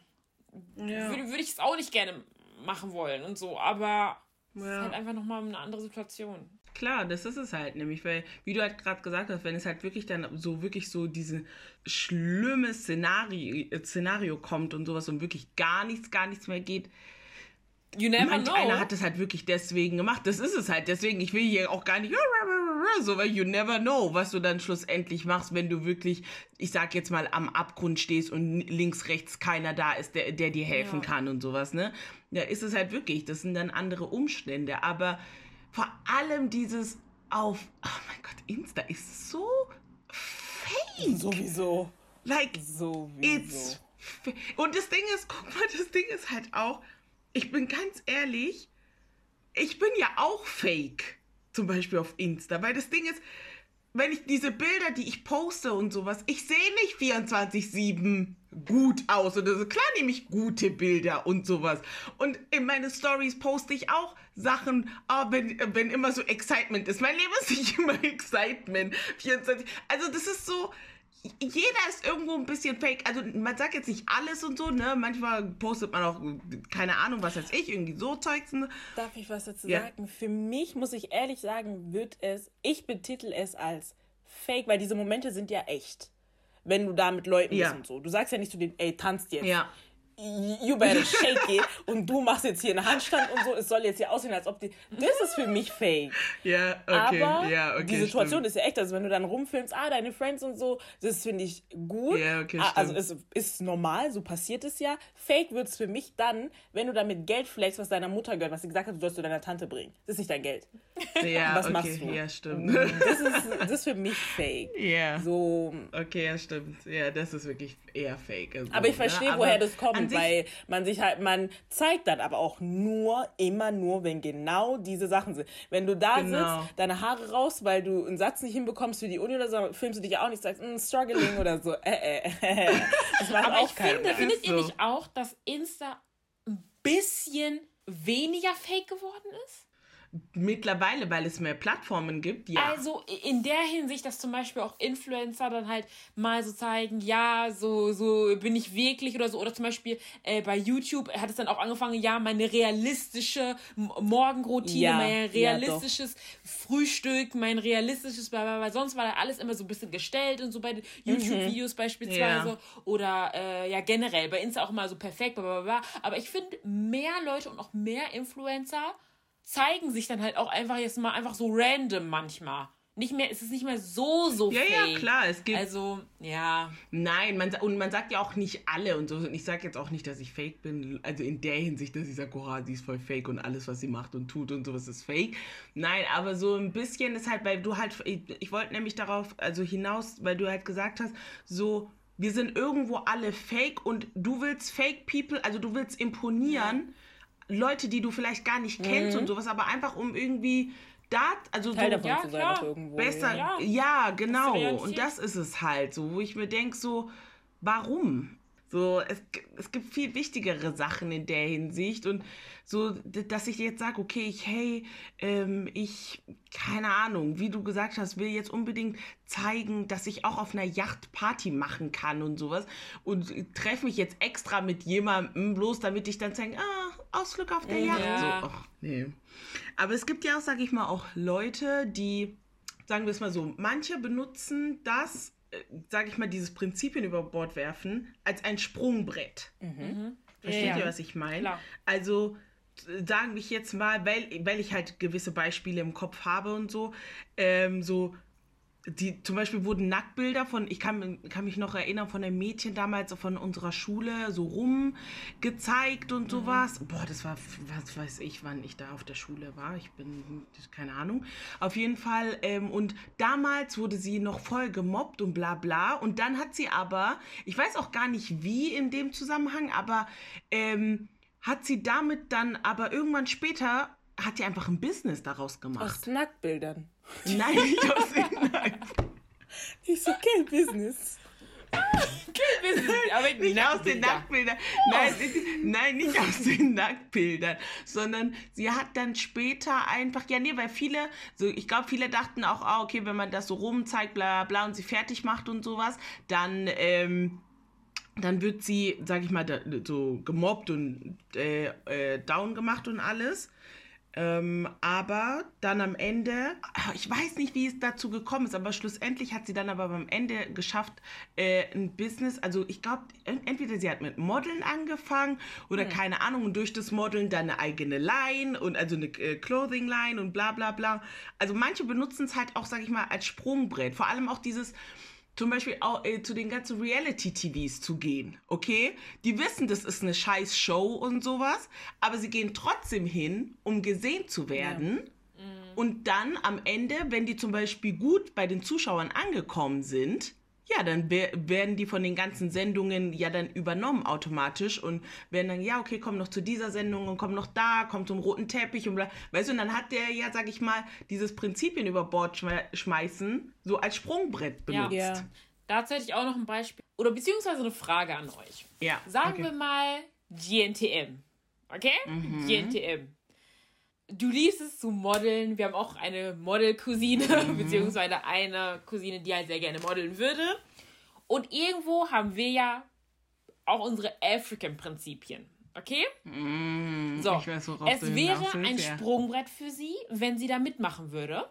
Würde, würde ich es auch nicht gerne machen wollen und so, aber es ist halt einfach nochmal eine andere Situation. Klar, das ist es halt nämlich, weil, wie du halt gerade gesagt hast, wenn es halt wirklich dann so wirklich so diese schlimme Szenario, äh, Szenario kommt und sowas und wirklich gar nichts, gar nichts mehr geht. You never Manch know. einer hat es halt wirklich deswegen gemacht. Das ist es halt. Deswegen, ich will hier auch gar nicht so, weil you never know, was du dann schlussendlich machst, wenn du wirklich, ich sag jetzt mal, am Abgrund stehst und links, rechts keiner da ist, der, der dir helfen ja. kann und sowas, ne? Ja, ist es halt wirklich. Das sind dann andere Umstände. Aber vor allem dieses auf, oh mein Gott, Insta ist so fake. Sowieso. Like, Sowieso. it's. Und das Ding ist, guck mal, das Ding ist halt auch, ich bin ganz ehrlich, ich bin ja auch fake. Zum Beispiel auf Insta. Weil das Ding ist, wenn ich diese Bilder, die ich poste und sowas, ich sehe nicht 24-7 gut aus. Das ist klar nehme ich gute Bilder und sowas. Und in meine Stories poste ich auch Sachen, oh, wenn, wenn immer so Excitement ist. Mein Leben ist nicht immer Excitement. 24. Also das ist so, jeder ist irgendwo ein bisschen fake. Also man sagt jetzt nicht alles und so, ne? Manchmal postet man auch, keine Ahnung, was weiß ich, irgendwie so Zeugs. Darf ich was dazu ja. sagen? Für mich, muss ich ehrlich sagen, wird es, ich betitel es als fake, weil diese Momente sind ja echt. Wenn du da mit Leuten ja. bist und so. Du sagst ja nicht zu denen, ey, tanzt jetzt. Ja you better shake it und du machst jetzt hier einen Handstand und so, es soll jetzt hier aussehen, als ob die. Das ist für mich fake. Ja, okay. Aber ja, okay, die Situation stimmt. ist ja echt, also wenn du dann rumfilmst, ah, deine Friends und so, das finde ich gut. Ja, okay, ah, also es ist normal, so passiert es ja. Fake wird es für mich dann, wenn du damit Geld flexst, was deiner Mutter gehört, was sie gesagt hat, du sollst du deiner Tante bringen. Das ist nicht dein Geld. Ja, was okay, machst du? Ja, stimmt. Das ist, das ist für mich fake. Ja. So. Okay, ja, stimmt. Ja, das ist wirklich eher fake. Also, aber ich verstehe, ne? woher das kommt sich, weil man sich halt, man zeigt dann aber auch nur, immer nur, wenn genau diese Sachen sind. Wenn du da genau. sitzt, deine Haare raus, weil du einen Satz nicht hinbekommst für die Uni oder so, filmst du dich ja auch nicht, sagst, mm, struggling oder so. Äh, äh, äh. Das macht aber auch ich finde, findet ihr nicht auch, dass Insta ein bisschen weniger fake geworden ist? Mittlerweile, weil es mehr Plattformen gibt, ja. Also in der Hinsicht, dass zum Beispiel auch Influencer dann halt mal so zeigen, ja, so, so bin ich wirklich oder so. Oder zum Beispiel äh, bei YouTube hat es dann auch angefangen, ja, meine realistische Morgenroutine, ja, mein realistisches ja, Frühstück, mein realistisches, weil sonst war da alles immer so ein bisschen gestellt und so bei den. YouTube-Videos mhm. beispielsweise. Ja. Oder äh, ja, generell bei Insta auch mal so perfekt, bla, bla, bla. Aber ich finde, mehr Leute und auch mehr Influencer zeigen sich dann halt auch einfach jetzt mal einfach so random manchmal. nicht mehr, es ist nicht mehr so, so Ja, fake. ja, klar, es gibt- Also, ja. Nein, man, und man sagt ja auch nicht alle und so. Und ich sage jetzt auch nicht, dass ich fake bin. Also in der Hinsicht, dass ich sage, oh, sie ist voll fake und alles, was sie macht und tut und sowas ist fake. Nein, aber so ein bisschen ist halt, weil du halt, ich, ich wollte nämlich darauf, also hinaus, weil du halt gesagt hast, so, wir sind irgendwo alle fake und du willst fake people, also du willst imponieren. Leute, die du vielleicht gar nicht kennst und sowas, aber einfach um irgendwie da, also Teil so, davon Ja, zu sein klar. auch irgendwo. besser, Ja. ja, genau. Realität. Und das ist es halt so, wo ich mir denke, so, warum? So, es, es gibt viel wichtigere Sachen in der Hinsicht und so, dass ich jetzt sage, okay, ich, hey, ähm, ich, keine Ahnung, wie du gesagt hast, will jetzt unbedingt zeigen, dass ich auch auf einer Yacht Party machen kann und sowas und treffe mich jetzt extra mit jemandem, bloß damit ich dann sage, ah, Ausflug auf der Yacht. Ja. So, ach, nee. Aber es gibt ja auch, sage ich mal, auch Leute, die, sagen wir es mal so, manche benutzen das, sage ich mal, dieses Prinzipien über Bord werfen, als ein Sprungbrett. Versteht Ja, ihr, was ich meine? Also äh, sagen wir jetzt mal, weil, weil ich halt gewisse Beispiele im Kopf habe und so, ähm, so die zum Beispiel wurden Nacktbilder von, ich kann, kann mich noch erinnern, von einem Mädchen damals von unserer Schule so rum gezeigt und sowas. Boah, das war, was weiß ich, wann ich da auf der Schule war. Ich bin, keine Ahnung. Auf jeden Fall, ähm, und damals wurde sie noch voll gemobbt und bla bla. Und dann hat sie aber, ich weiß auch gar nicht wie in dem Zusammenhang, aber ähm, hat sie damit dann aber irgendwann später, hat sie einfach ein Business daraus gemacht. Aus Nacktbildern. Nein, nicht aus den Ich so, okay, Business. Aber Nicht aus den Nacktbildern. Nein, nein, nicht aus den Nacktbildern. Sondern sie hat dann später einfach, ja, nee, weil viele, so ich glaube, viele dachten auch, ah, okay, wenn man das so rumzeigt, bla bla bla und sie fertig macht und sowas, dann, ähm, dann wird sie, sag ich mal, da, so gemobbt und äh, äh, down gemacht und alles. Ähm, aber dann am Ende, ah, ich weiß nicht, wie es dazu gekommen ist, aber schlussendlich hat sie dann aber beim Ende geschafft, äh, ein Business, also ich glaube, entweder sie hat mit Modeln angefangen oder keine Ahnung und durch das Modeln dann eine eigene Line und also eine äh, Clothing Line und bla bla bla. Also manche benutzen es halt auch, sag ich mal, als Sprungbrett. Vor allem auch dieses, zum Beispiel auch äh, zu den ganzen Reality-TVs zu gehen, okay? Die wissen, das ist eine scheiß Show und sowas, aber sie gehen trotzdem hin, um gesehen zu werden. Und dann am Ende, wenn die zum Beispiel gut bei den Zuschauern angekommen sind, ja, dann wer- werden die von den ganzen Sendungen ja dann übernommen automatisch und werden dann, ja, okay, komm noch zu dieser Sendung und komm noch da, komm zum roten Teppich und bla. Weißt du, und dann hat der ja, sag ich mal, dieses Prinzipien über Bord schme schmeißen so als Sprungbrett Ja. benutzt. Ja. Dazu hätte ich auch noch ein Beispiel. Oder beziehungsweise eine Frage an euch. Ja, Sagen okay. wir mal GNTM. Okay? Mhm. GNTM. Du liebst es zu modeln. Wir haben auch eine Model-Cousine, Mhm. beziehungsweise eine Cousine, die halt sehr gerne modeln würde. Und irgendwo haben wir ja auch unsere African-Prinzipien. Okay? so, Mm, ich weiß, es wäre ein. Sprungbrett für sie, wenn sie da mitmachen würde.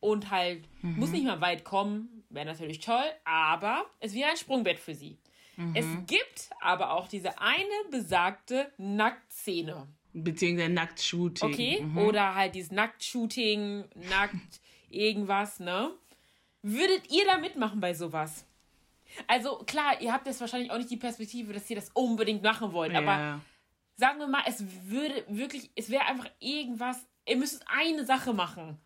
Und halt, Mhm. muss nicht mal weit kommen, wäre natürlich toll, aber es wäre ein Sprungbrett für sie. Mhm. Es gibt aber auch diese eine besagte Nacktszene. Beziehungsweise Nacktshooting. Okay? Mhm. Oder halt dieses Nacktshooting, nackt irgendwas, ne? Würdet ihr da mitmachen bei sowas? Also klar, ihr habt jetzt wahrscheinlich auch nicht die Perspektive, dass ihr das unbedingt machen wollt, aber ja. sagen wir mal, es würde wirklich, es wäre einfach irgendwas, ihr müsst eine Sache machen.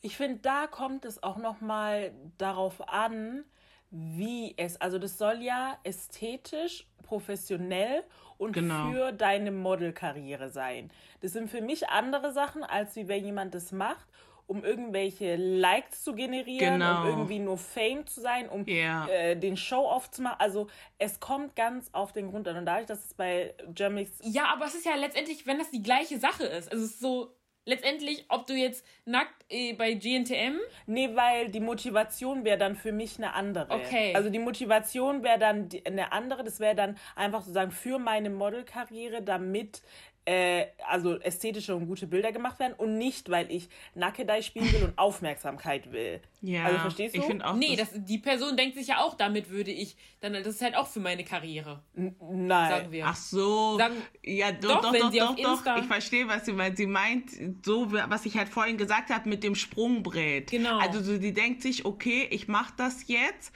Ich finde, da kommt es auch noch mal darauf an, wie es, also das soll ja ästhetisch, professionell und Genau. für deine Modelkarriere sein. Das sind für mich andere Sachen, als wie wenn jemand das macht, um irgendwelche Likes zu generieren, Genau. um irgendwie nur Fame zu sein, um Ja. äh, den Show-off zu machen. Also es kommt ganz auf den Grund an. Und dadurch, dass es bei Germix Ja, aber es ist ja letztendlich, wenn das die gleiche Sache ist. Also es ist so, letztendlich, ob du jetzt nackt äh, bei GNTM Nee, weil die Motivation wäre dann für mich eine andere. Okay. Also die Motivation wäre dann die, eine andere. Das wäre dann einfach sozusagen für meine Modelkarriere, damit äh, also ästhetische und gute Bilder gemacht werden und nicht, weil ich Nackedei spielen will und Aufmerksamkeit will. Ja, also verstehst du? Ich finde auch. Nee, das, die Person denkt sich ja auch, damit würde ich, dann das ist halt auch für meine Karriere. N nein. Sagen wir. Ach so. Sagen, ja, doch, doch, doch, doch, doch, doch. Ich verstehe, was sie meint. Sie meint so, was ich halt vorhin gesagt habe mit dem Sprungbrett. Genau. Also so, sie denkt sich, okay, ich mache das jetzt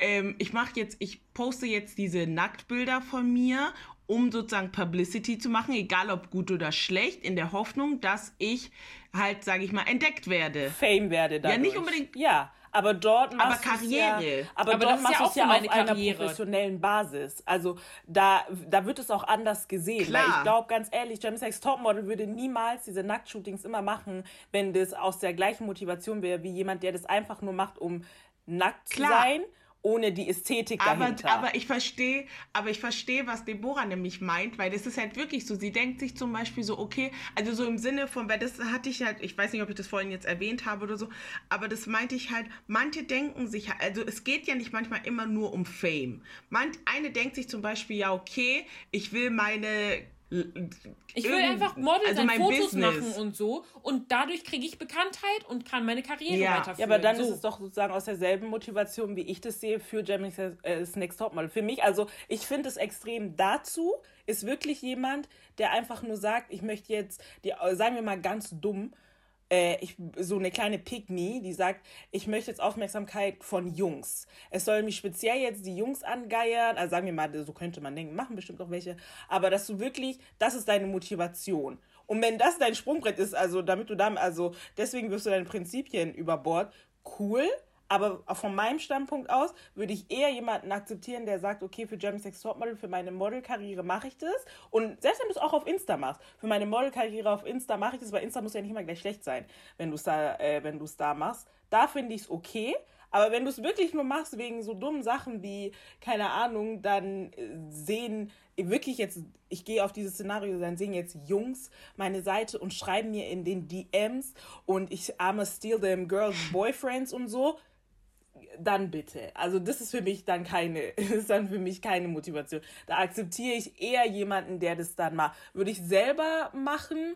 ähm, ich mache jetzt, ich poste jetzt diese Nacktbilder von mir, um sozusagen Publicity zu machen, egal ob gut oder schlecht, in der Hoffnung, dass ich halt, sage ich mal, entdeckt werde. Fame werde dadurch. Ja, nicht unbedingt. Ja, aber dort machst aber Karriere. Ja, aber, aber dort machst du es ja, auf einer professionellen Basis. Also da, da wird es auch anders gesehen. Klar. Weil ich glaube, ganz ehrlich, James X Topmodel würde niemals diese Nacktshootings immer machen, wenn das aus der gleichen Motivation wäre wie jemand, der das einfach nur macht, um nackt Klar. zu sein ohne die Ästhetik dahinter. Aber, aber ich verstehe, aber ich verstehe, was Deborah nämlich meint, weil das ist halt wirklich so. Sie denkt sich zum Beispiel so, okay, also so im Sinne von, weil das hatte ich halt, ich weiß nicht, ob ich das vorhin jetzt erwähnt habe oder so, aber das meinte ich halt, manche denken sich, also es geht ja nicht manchmal immer nur um Fame. Man, eine denkt sich zum Beispiel, ja, okay, ich will meine ich will einfach Model also sein, Fotos Business. machen und so. Und dadurch kriege ich Bekanntheit und kann meine Karriere ja. weiterführen. Ja, aber dann so. ist es doch sozusagen aus derselben Motivation, wie ich das sehe, für Jeremy's äh, Next Topmodel. Für mich, also ich finde es extrem dazu, ist wirklich jemand, der einfach nur sagt, ich möchte jetzt, die, sagen wir mal ganz dumm, äh, ich, so eine kleine Pygmy, die sagt, ich möchte jetzt Aufmerksamkeit von Jungs. Es soll mich speziell jetzt die Jungs angeiern, also sagen wir mal, so könnte man denken, machen bestimmt auch welche, aber dass du wirklich, das ist deine Motivation. Und wenn das dein Sprungbrett ist, also damit du damit, also deswegen wirst du deine Prinzipien über Bord, cool, aber von meinem Standpunkt aus würde ich eher jemanden akzeptieren, der sagt, okay, für German Sex Topmodel, für meine Modelkarriere mache ich das. Und selbst wenn du es auch auf Insta machst, für meine Modelkarriere auf Insta mache ich das, weil Insta muss ja nicht immer gleich schlecht sein, wenn du es da, äh, wenn du es da machst. Da finde ich es okay. Aber wenn du es wirklich nur machst wegen so dummen Sachen wie, keine Ahnung, dann äh, sehen wirklich jetzt, ich gehe auf dieses Szenario, dann sehen jetzt Jungs meine Seite und schreiben mir in den DMs und ich arme steal them girls boyfriends und so dann bitte. Also das ist für mich dann keine, ist dann für mich keine Motivation. Da akzeptiere ich eher jemanden, der das dann macht. Würde ich selber machen?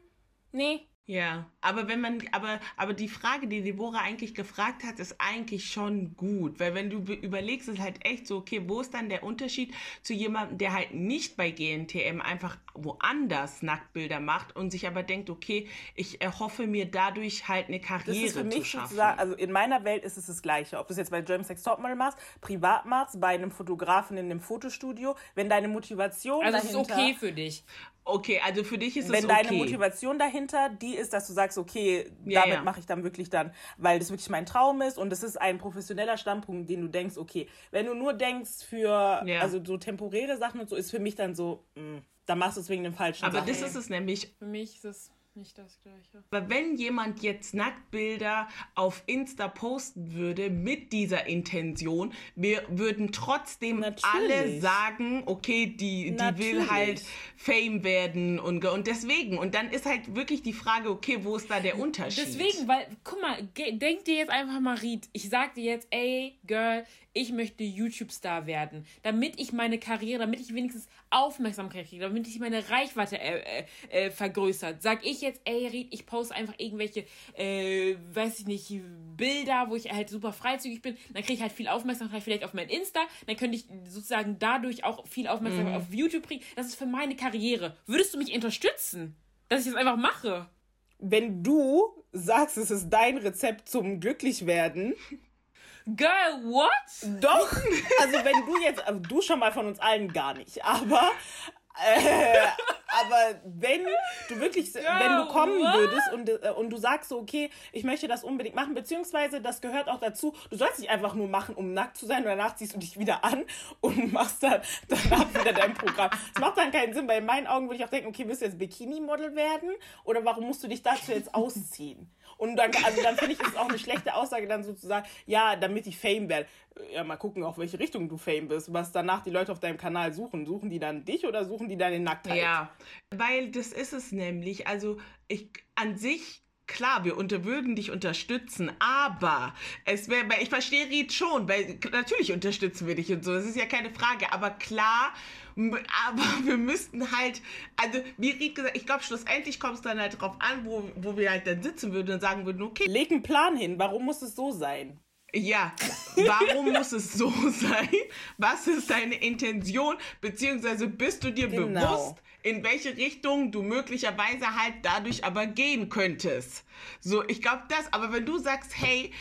Nee, ja, aber wenn man, aber, aber die Frage, die Deborah eigentlich gefragt hat, ist eigentlich schon gut, weil wenn du überlegst, ist halt echt so, okay, wo ist dann der Unterschied zu jemandem, der halt nicht bei GNTM einfach woanders Nacktbilder macht und sich aber denkt, okay, ich erhoffe mir dadurch halt eine Karriere das ist für mich zu schaffen. also in meiner Welt ist es das Gleiche, ob du es jetzt bei German Sex Topmodel machst, privat machst, bei einem Fotografen in einem Fotostudio, wenn deine Motivation also dahinter... Also ist okay für dich. Okay, also für dich ist Wenn es okay. Wenn deine Motivation dahinter die ist, dass du sagst, okay, ja, damit ja. mache ich dann wirklich dann, weil das wirklich mein Traum ist und das ist ein professioneller Standpunkt, den du denkst, okay, wenn du nur denkst für, ja. also so temporäre Sachen und so, ist für mich dann so, mh, mm, dann machst du es wegen dem falschen Aber Sachen. das ist es nämlich. Für mich ist es nicht das Gleiche. Aber wenn jemand jetzt Nacktbilder auf Insta posten würde mit dieser Intention, wir würden trotzdem Natürlich. alle sagen, okay, die, die will halt Fame werden und, und deswegen. Und dann ist halt wirklich die Frage, okay, wo ist da der Unterschied? Deswegen, weil, guck mal, denk dir jetzt einfach mal, Ried, ich sag dir jetzt, ey, Girl, ich möchte YouTube-Star werden, damit ich meine Karriere, damit ich wenigstens Aufmerksamkeit kriege, damit ich meine Reichweite äh, äh, äh, vergrößert. Sag ich jetzt, ey, Ried, ich poste einfach irgendwelche, äh, weiß ich nicht, Bilder, wo ich halt super freizügig bin, dann kriege ich halt viel Aufmerksamkeit vielleicht auf mein Insta, dann könnte ich sozusagen dadurch auch viel Aufmerksamkeit mhm. auf YouTube kriegen. Das ist für meine Karriere. Würdest du mich unterstützen, dass ich das einfach mache? Wenn du sagst, es ist dein Rezept zum Glücklichwerden, Girl, what? Doch. Also wenn du jetzt, also du schon mal von uns allen gar nicht, aber äh, aber wenn du wirklich, Girl, wenn du kommen what? würdest und, äh, und du sagst so, okay, ich möchte das unbedingt machen, beziehungsweise das gehört auch dazu, du sollst nicht einfach nur machen, um nackt zu sein und danach ziehst du dich wieder an und machst dann danach wieder dein Programm. Das macht dann keinen Sinn, weil in meinen Augen würde ich auch denken, okay, willst du jetzt Bikini-Model werden oder warum musst du dich dazu jetzt ausziehen? Und dann, also dann finde ich, ist es auch eine schlechte Aussage, dann sozusagen, ja, damit ich Fame werde. Ja, mal gucken, auf welche Richtung du Fame bist. Was danach die Leute auf deinem Kanal suchen. Suchen die dann dich oder suchen die deine Nacktheit? Ja, weil das ist es nämlich. Also, ich an sich klar, wir unter, würden dich unterstützen, aber es wäre, ich verstehe Ried schon, weil natürlich unterstützen wir dich und so, das ist ja keine Frage, aber klar, aber wir müssten halt, also wie Ried gesagt, ich glaube, schlussendlich kommt es dann halt drauf an, wo, wo wir halt dann sitzen würden und sagen würden, okay. Leg einen Plan hin, warum muss es so sein? Ja, warum muss es so sein? Was ist deine Intention? Beziehungsweise bist du dir genau. bewusst, in welche Richtung du möglicherweise halt dadurch aber gehen könntest? So, ich glaube das, aber wenn du sagst, hey,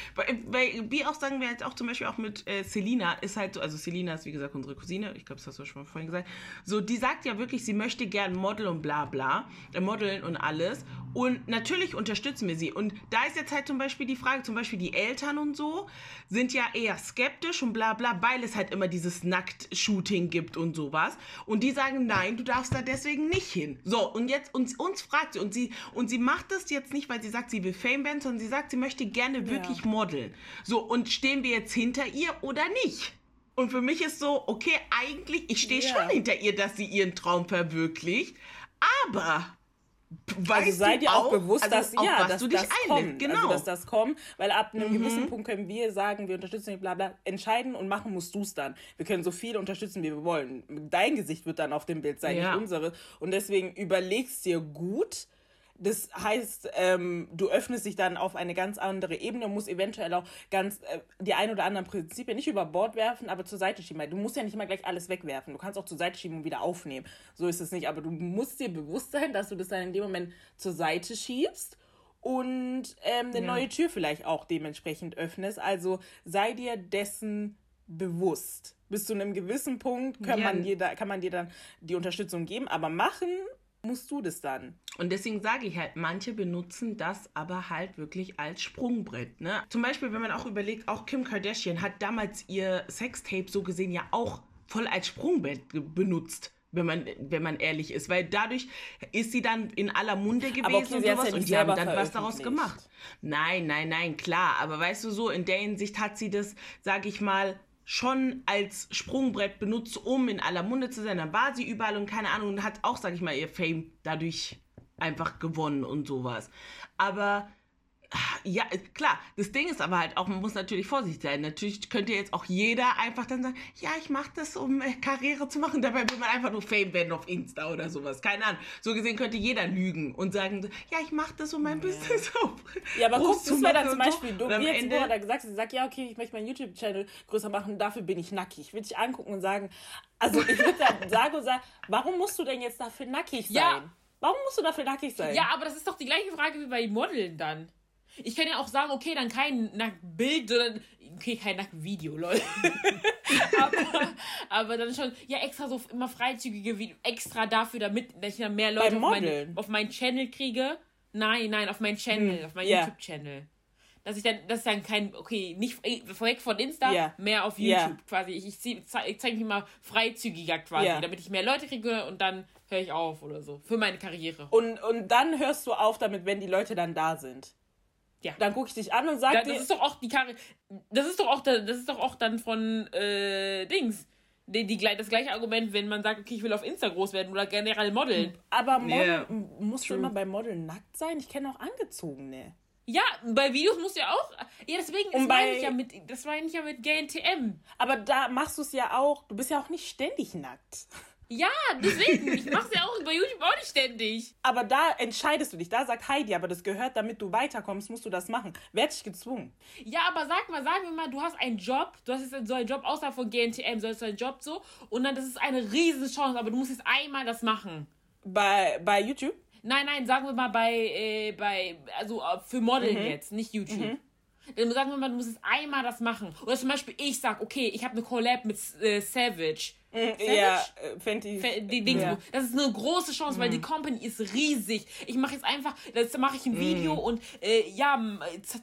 weil, wie auch sagen wir jetzt auch zum Beispiel auch mit äh, Selina, ist halt so, also Selina ist wie gesagt unsere Cousine, ich glaube, das hast du schon mal vorhin gesagt, so, die sagt ja wirklich, sie möchte gern Model und bla bla, äh, modeln und alles und natürlich unterstützen wir sie und da ist jetzt halt zum Beispiel die Frage, zum Beispiel die Eltern und so sind ja eher skeptisch und bla bla, weil es halt immer dieses Nackt-Shooting gibt und sowas und die sagen, nein, du darfst da deswegen nicht hin. So, und jetzt uns, uns fragt sie und sie, und sie macht das jetzt nicht, weil sie sagt, sie will Fame werden, sondern sie sagt, sie möchte gerne wirklich ja. modeln. So, und stehen wir jetzt hinter ihr oder nicht? Und für mich ist so, okay, eigentlich, ich stehe ja. schon hinter ihr, dass sie ihren Traum verwirklicht, aber Weißt also sei dir auch, auch bewusst, also dass, ja, dass das kommt. Genau. Also, dass das kommt, weil ab einem mhm. gewissen Punkt können wir sagen, wir unterstützen dich, bla bla, entscheiden und machen musst du es dann. Wir können so viel unterstützen, wie wir wollen. Dein Gesicht wird dann auf dem Bild sein, ja. nicht unsere. Und deswegen überlegst dir gut, das heißt, ähm, du öffnest dich dann auf eine ganz andere Ebene, musst eventuell auch ganz äh, die ein oder anderen Prinzipien nicht über Bord werfen, aber zur Seite schieben. Du musst ja nicht immer gleich alles wegwerfen. Du kannst auch zur Seite schieben und wieder aufnehmen. So ist es nicht. Aber du musst dir bewusst sein, dass du das dann in dem Moment zur Seite schiebst und ähm, eine ja. neue Tür vielleicht auch dementsprechend öffnest. Also sei dir dessen bewusst. Bis zu einem gewissen Punkt kann, ja. man dir da, kann man dir dann die Unterstützung geben, aber machen musst du das dann. Und deswegen sage ich halt, manche benutzen das aber halt wirklich als Sprungbrett. Ne? Zum Beispiel, wenn man auch überlegt, auch Kim Kardashian hat damals ihr Sextape so gesehen ja auch voll als Sprungbrett benutzt wenn man, wenn man ehrlich ist, weil dadurch ist sie dann in aller Munde gewesen okay, und sowas ja und die haben dann was daraus gemacht. Nein, nein, nein, klar, aber weißt du so, in der Hinsicht hat sie das, sag ich mal, schon als Sprungbrett benutzt, um in aller Munde zu sein. Dann war sie überall und keine Ahnung und hat auch, sag ich mal, ihr Fame dadurch einfach gewonnen und sowas. Aber ja, klar. Das Ding ist aber halt auch, man muss natürlich vorsichtig sein. Natürlich könnte jetzt auch jeder einfach dann sagen, ja, ich mache das, um äh, Karriere zu machen. Dabei will man einfach nur Fame werden auf Insta oder sowas. Keine Ahnung. So gesehen könnte jeder lügen und sagen, ja, ich mache das, um mein ja. Business auf. Ja, aber guck, das wäre dann zum Beispiel, du, wie jetzt Ende, hat gesagt, sie sagt, ja, okay, ich möchte meinen YouTube-Channel größer machen, dafür bin ich nackig. Ich würde dich angucken und sagen, also ich würde dann sagen und sagen, warum musst du denn jetzt dafür nackig sein? Ja. Warum musst du dafür nackig sein? Ja, aber das ist doch die gleiche Frage wie bei Modeln dann. Ich kann ja auch sagen, okay, dann kein Nacktbild, sondern okay, kein Nacktvideo, Leute. aber, aber dann schon, ja, extra so immer freizügige Videos, extra dafür, damit ich dann mehr Leute auf, mein, auf meinen Channel kriege. Nein, nein, auf meinen Channel, hm. auf meinen yeah. YouTube-Channel. Dass ich dann, das ist dann kein, okay, nicht weg von Insta, yeah. mehr auf YouTube yeah. quasi. Ich, ich, ich zeige mich mal freizügiger quasi, damit ich mehr Leute kriege und dann höre ich auf oder so. Für meine Karriere. Und, und dann hörst du auf damit, wenn die Leute dann da sind. Ja. Dann gucke ich dich an und sage ja, das ist doch auch die Karre. Das ist doch auch das ist doch auch dann von äh, Dings. Die, die, das gleiche Argument, wenn man sagt, okay, ich will auf Insta groß werden oder generell modeln. Aber Model, yeah. musst du immer bei Modeln nackt sein? Ich kenne auch angezogene. Ja, bei Videos musst du ja auch. Ja, deswegen ist bei, ich ja mit, das meine ich ja mit GNTM. Aber da machst du es ja auch. Du bist ja auch nicht ständig nackt. Ja, deswegen. Ich mach's ja auch bei YouTube auch nicht ständig. Aber da entscheidest du dich. Da sagt Heidi, aber das gehört, damit du weiterkommst, musst du das machen. Wer hat dich gezwungen? Ja, aber sag mal, sagen wir mal, du hast einen Job, du hast jetzt so einen Job außerhalb von GNTM, so einen Job so, und dann das ist eine riesige Chance, aber du musst jetzt einmal das machen. Bei, bei YouTube? Nein, nein, sagen wir mal bei, äh, bei also äh, für Modeln mhm. jetzt, nicht YouTube. Mhm. Dann sagen wir mal, du musst jetzt einmal das machen. Oder zum Beispiel, ich sag, okay, ich habe eine Collab mit äh, Savage. Mm, ja, äh, Fenty. Die Dings. Ja. Das ist eine große Chance, weil mm. die Company ist riesig. Ich mache jetzt einfach, jetzt mache ich ein Video mm. und äh, ja,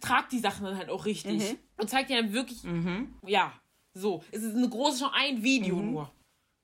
trag die Sachen dann halt auch richtig. Mhm. Und zeig dir dann wirklich, mhm. ja, so. Es ist eine große Chance, ein Video mhm. nur.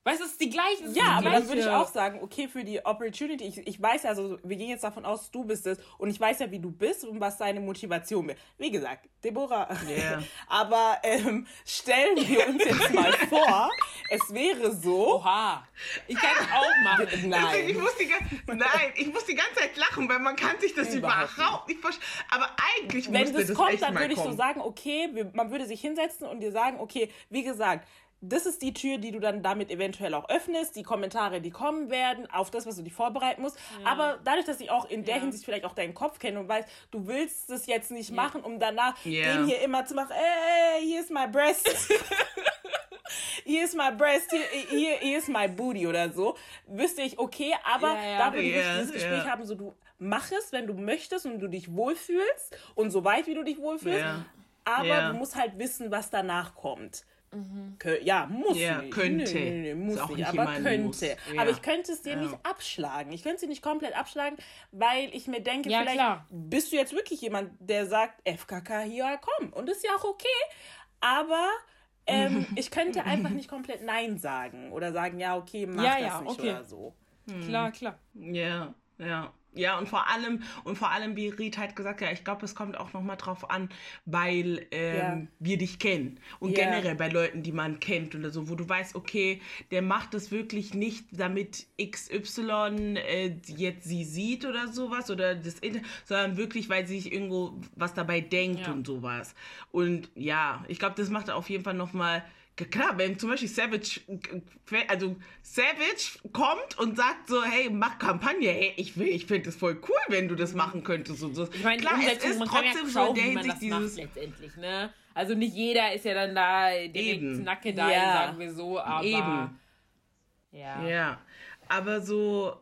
Weißt du, es ist die gleiche. Ja, aber dann würde ich auch sagen, okay, für die Opportunity, ich, ich weiß ja, also wir gehen jetzt davon aus, du bist es und ich weiß ja, wie du bist und was deine Motivation ist. Wie gesagt, Deborah. Yeah. aber ähm, stellen wir uns jetzt mal vor, es wäre so. Oha. Ich kann es auch machen. Nein. Ich muss, die, nein, ich muss die ganze Zeit lachen, weil man kann sich das überhaupt nicht vorstellen. Aber eigentlich Wenn das, das kommt, dann würde ich so sagen, okay, wir, man würde sich hinsetzen und dir sagen, okay, wie gesagt, das ist die Tür, die du dann damit eventuell auch öffnest, die Kommentare, die kommen werden, auf das, was du dich vorbereiten musst. Ja. Aber dadurch, dass ich auch in der ja. Hinsicht vielleicht auch deinen Kopf kenne und weiß, du willst es jetzt nicht ja. machen, um danach den hier immer zu machen, ey, hier ist my breast. hier ist my breast, hier, hier, ist my booty oder so, wüsste ich, okay, aber da würde ich dieses Gespräch haben, so du mach es, wenn du möchtest und du dich wohlfühlst und so weit, wie du dich wohlfühlst. Aber du musst halt wissen, was danach kommt. Mhm. Ja, muss ja, nicht. Könnte. Nee, nee, muss nicht, nicht, aber könnte. Ja. Aber ich könnte es dir ja. nicht abschlagen. Ich könnte sie nicht komplett abschlagen, weil ich mir denke, ja, vielleicht klar. bist du jetzt wirklich jemand, der sagt, FKK hier, komm. Und ist ja auch okay. Aber ähm, ich könnte einfach nicht komplett Nein sagen oder sagen, ja, okay, mach ja, das nicht okay. oder so. Hm. Klar, klar. Ja, ja. Ja, und vor allem, und vor allem, wie Riet halt gesagt hat, ja, ich glaube, es kommt auch nochmal drauf an, weil ähm, ja. wir dich kennen. Und ja. generell bei Leuten, die man kennt oder so, wo du weißt, okay, der macht es wirklich nicht, damit XY äh, jetzt sie sieht oder sowas oder das sondern wirklich, weil sie sich irgendwo was dabei denkt ja. und sowas. Und ja, ich glaube, das macht auf jeden Fall nochmal klar, wenn zum Beispiel Savage, also Savage kommt und sagt so, hey, mach Kampagne, hey, ich will, ich finde es voll cool, wenn du das machen könntest und so. Ich meine, klar, es ist trotzdem ja so in der Hinsicht dieses letztendlich, ne? Also nicht jeder ist ja dann da direkt Eben. Nacke da, ja. sagen wir so, aber Eben. Ja. Ja, aber so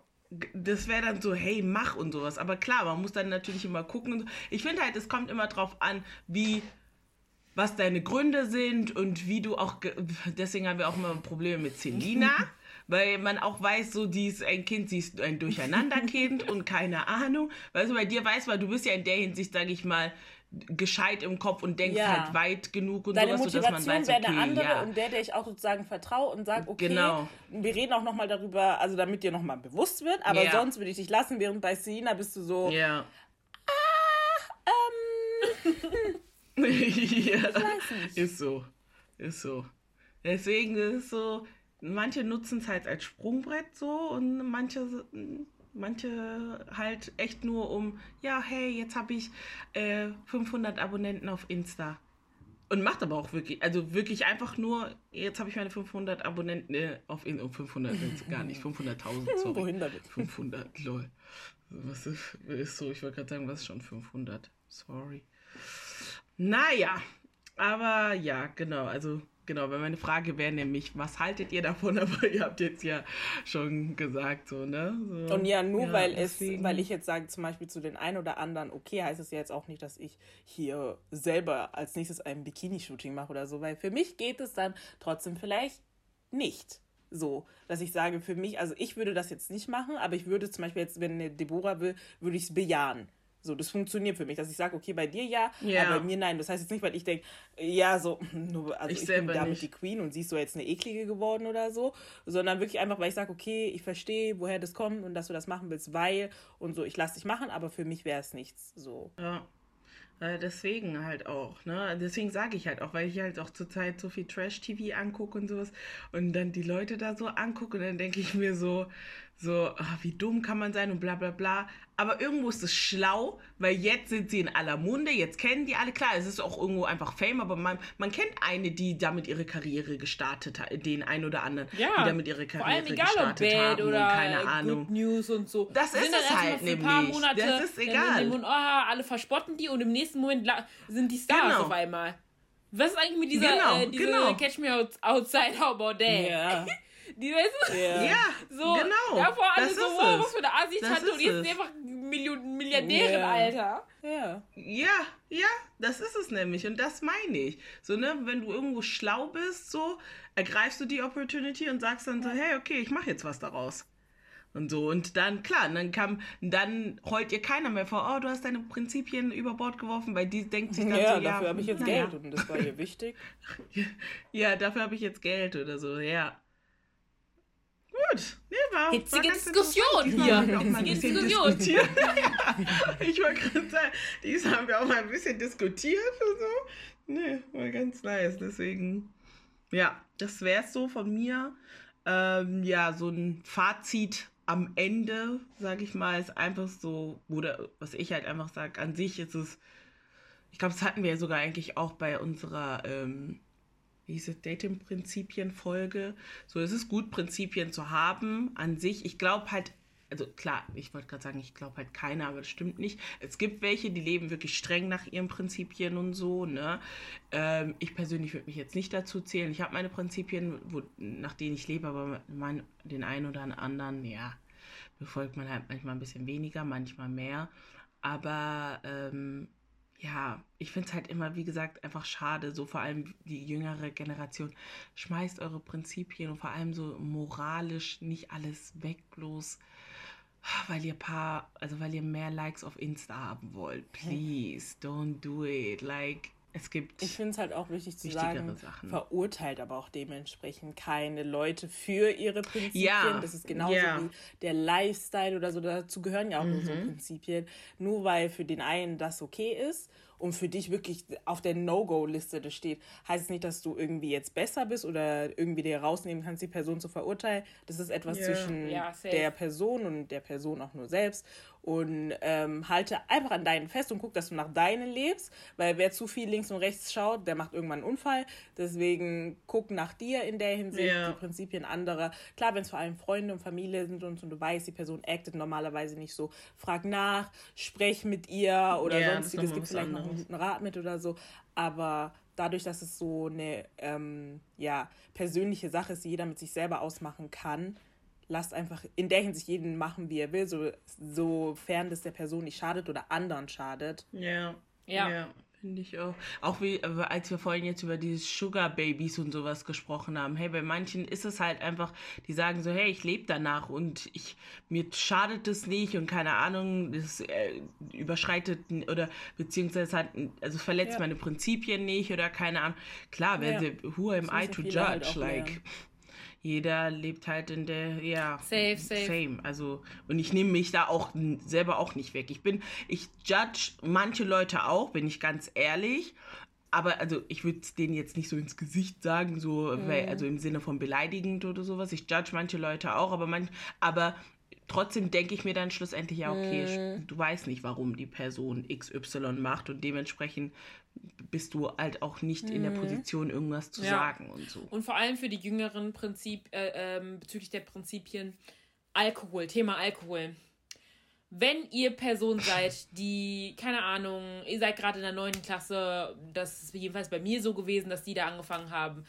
das wäre dann so, hey, mach und sowas. Aber klar, man muss dann natürlich immer gucken. Ich finde halt, es kommt immer drauf an, wie was deine Gründe sind und wie du auch, deswegen haben wir auch immer Probleme mit Selina, weil man auch weiß, so, die ist ein Kind, sie ist ein Durcheinanderkind und keine Ahnung. Weißt du, bei dir weiß man, du bist ja in der Hinsicht, sage ich mal, gescheit im Kopf und denkst ja. halt weit genug und Deine sowas, Motivation sodass man weiß, okay, eine andere ja. und der, der ich auch sozusagen vertraue und sage, okay, genau. wir reden auch nochmal darüber, also damit dir nochmal bewusst wird, aber ja. sonst würde ich dich lassen, während bei Selina bist du so, ja. ah, ähm, ja, ist so. Ist so. Deswegen ist es so, manche nutzen es halt als Sprungbrett so und manche, manche halt echt nur um, ja, hey, jetzt habe ich äh, 500 Abonnenten auf Insta. Und macht aber auch wirklich, also wirklich einfach nur, jetzt habe ich meine 500 Abonnenten äh, auf Insta, oh, 500 gar nicht, 500.000, sorry. 500, lol. Was ist, ist so, ich wollte gerade sagen, was ist schon 500? Sorry. Naja, aber ja, genau, also genau, weil meine Frage wäre nämlich, was haltet ihr davon? Aber ihr habt jetzt ja schon gesagt, so, ne? So, und ja, nur ja, weil deswegen. es, weil ich jetzt sage, zum Beispiel zu den einen oder anderen, okay, heißt es ja jetzt auch nicht, dass ich hier selber als nächstes ein Bikini-Shooting mache oder so, weil für mich geht es dann trotzdem vielleicht nicht so, dass ich sage, für mich, also ich würde das jetzt nicht machen, aber ich würde zum Beispiel jetzt, wenn eine Deborah will, würde ich es bejahen. So, das funktioniert für mich, dass ich sage, okay, bei dir ja, ja, aber bei mir nein. Das heißt jetzt nicht, weil ich denke, ja, so, nur, also ich, ich bin damit nicht. die Queen und sie ist so jetzt eine eklige geworden oder so, sondern wirklich einfach, weil ich sage, okay, ich verstehe, woher das kommt und dass du das machen willst, weil und so, ich lasse dich machen, aber für mich wäre es nichts so. Ja. Deswegen halt auch, ne? Deswegen sage ich halt auch, weil ich halt auch zurzeit so viel Trash-TV angucke und sowas und dann die Leute da so angucke und dann denke ich mir so, so, ach, wie dumm kann man sein und bla bla bla. Aber irgendwo ist es schlau, weil jetzt sind sie in aller Munde, jetzt kennen die alle. Klar, es ist auch irgendwo einfach Fame, aber man, man kennt eine, die damit ihre Karriere gestartet hat, den einen oder anderen, ja, die damit ihre Karriere vor allem egal, gestartet ob Bad haben oder keine Ahnung. Good News und so. Das sind ist es halt nämlich. Paar Monate, das ist egal. Moment, oh, alle verspotten die und im nächsten Moment sind die Stars genau. auf einmal. Was ist eigentlich mit dieser genau, äh, diese genau. Catch Me Outside How About That? Ja. Die weißt du? Ja, ja so, genau. Davor alle so, wow, was für eine Assi-Tante und jetzt ist einfach Million Milliardärin, yeah. Alter. Ja. Ja, ja, das ist es nämlich. Und das meine ich. So, ne, wenn du irgendwo schlau bist, so, ergreifst du die Opportunity und sagst dann so, hey, okay, ich mache jetzt was daraus. Und so. Und dann, klar, dann kam, dann heult ihr keiner mehr vor, oh, du hast deine Prinzipien über Bord geworfen, weil die denkt sich dann ja, so, ja, dafür habe ich jetzt Geld und das war ihr wichtig. ja, dafür habe ich jetzt Geld oder so, ja. Gut. Nee, war, Hitzige war Diskussion hier. Hitzige Diskussion. ja, ich wollte gerade sagen, diesmal haben wir auch mal ein bisschen diskutiert und so. Nee, war ganz nice. Deswegen, ja, das wäre es so von mir. Ähm, ja, so ein Fazit am Ende, sage ich mal, ist einfach so, oder was ich halt einfach sage, an sich ist es, ich glaube, das hatten wir ja sogar eigentlich auch bei unserer, ähm, wie hieß es, Dating-Prinzipien-Folge. So, es ist gut, Prinzipien zu haben an sich. Ich glaube halt, also klar, ich wollte gerade sagen, ich glaube halt keiner, aber das stimmt nicht. Es gibt welche, die leben wirklich streng nach ihren Prinzipien und so, ne? Ähm, ich persönlich würde mich jetzt nicht dazu zählen. Ich habe meine Prinzipien, wo, nach denen ich lebe, aber mein, den einen oder anderen, ja, befolgt man halt manchmal ein bisschen weniger, manchmal mehr. Aber ähm, ja, ich finde es halt immer, wie gesagt, einfach schade, so vor allem die jüngere Generation. Schmeißt eure Prinzipien und vor allem so moralisch nicht alles weg, bloß weil ihr paar, also weil ihr mehr Likes auf Insta haben wollt. Please, don't do it. Like, es gibt. Ich finde es halt auch wichtig zu sagen, Sachen. verurteilt aber auch dementsprechend keine Leute für ihre Prinzipien. Ja, Das ist genauso ja. wie der Lifestyle oder so. Dazu gehören ja auch Mhm. so Prinzipien. Nur weil für den einen das okay ist und für dich wirklich auf der No-Go-Liste das steht, heißt es nicht, dass du irgendwie jetzt besser bist oder irgendwie dir rausnehmen kannst, die Person zu verurteilen. Das ist etwas Ja. zwischen Ja, der Person und der Person auch nur selbst. Und ähm, halte einfach an deinen fest und guck, dass du nach deinen lebst, weil wer zu viel links und rechts schaut, der macht irgendwann einen Unfall. Deswegen guck nach dir in der Hinsicht, Ja. die Prinzipien anderer. Klar, wenn es vor allem Freunde und Familie sind und, und du weißt, die Person actet normalerweise nicht so, frag nach, sprech mit ihr oder ist sonstiges, noch mal gib was vielleicht noch einen anderes. guten Rat mit oder so. Aber dadurch, dass es so eine ähm, ja, persönliche Sache ist, die jeder mit sich selber ausmachen kann, lasst einfach in der Hinsicht jeden machen, wie er will, so, sofern das der Person nicht schadet oder anderen schadet. Ja. Ja. Ja, finde ich auch. Auch wie, äh, als wir vorhin jetzt über diese Sugar Babies und sowas gesprochen haben. Hey, bei manchen ist es halt einfach, die sagen so, hey, ich lebe danach und ich, mir schadet es nicht und keine Ahnung, das äh, überschreitet oder beziehungsweise hat, also verletzt Ja. meine Prinzipien nicht oder keine Ahnung. Klar, wenn Ja. sie, who am I to halt judge? auch like, lernen. Jeder lebt halt in der, ja. Safe, safe. Same. Also, und ich nehme mich da auch selber auch nicht weg. Ich bin, ich judge manche Leute auch, bin ich ganz ehrlich. Aber also ich würde es denen jetzt nicht so ins Gesicht sagen, so, weil, also im Sinne von beleidigend oder sowas. Ich judge manche Leute auch, aber manch, aber trotzdem denke ich mir dann schlussendlich, ja, okay, sch- du weißt nicht, warum die Person XY macht und dementsprechend bist du halt auch nicht in der Position, irgendwas zu Ja. sagen und so. Und vor allem für die jüngeren Prinzip, äh, ähm, bezüglich der Prinzipien Alkohol, Thema Alkohol. Wenn ihr Person seid, die, keine Ahnung, ihr seid gerade in der neunten Klasse, das ist jedenfalls bei mir so gewesen, dass die da angefangen haben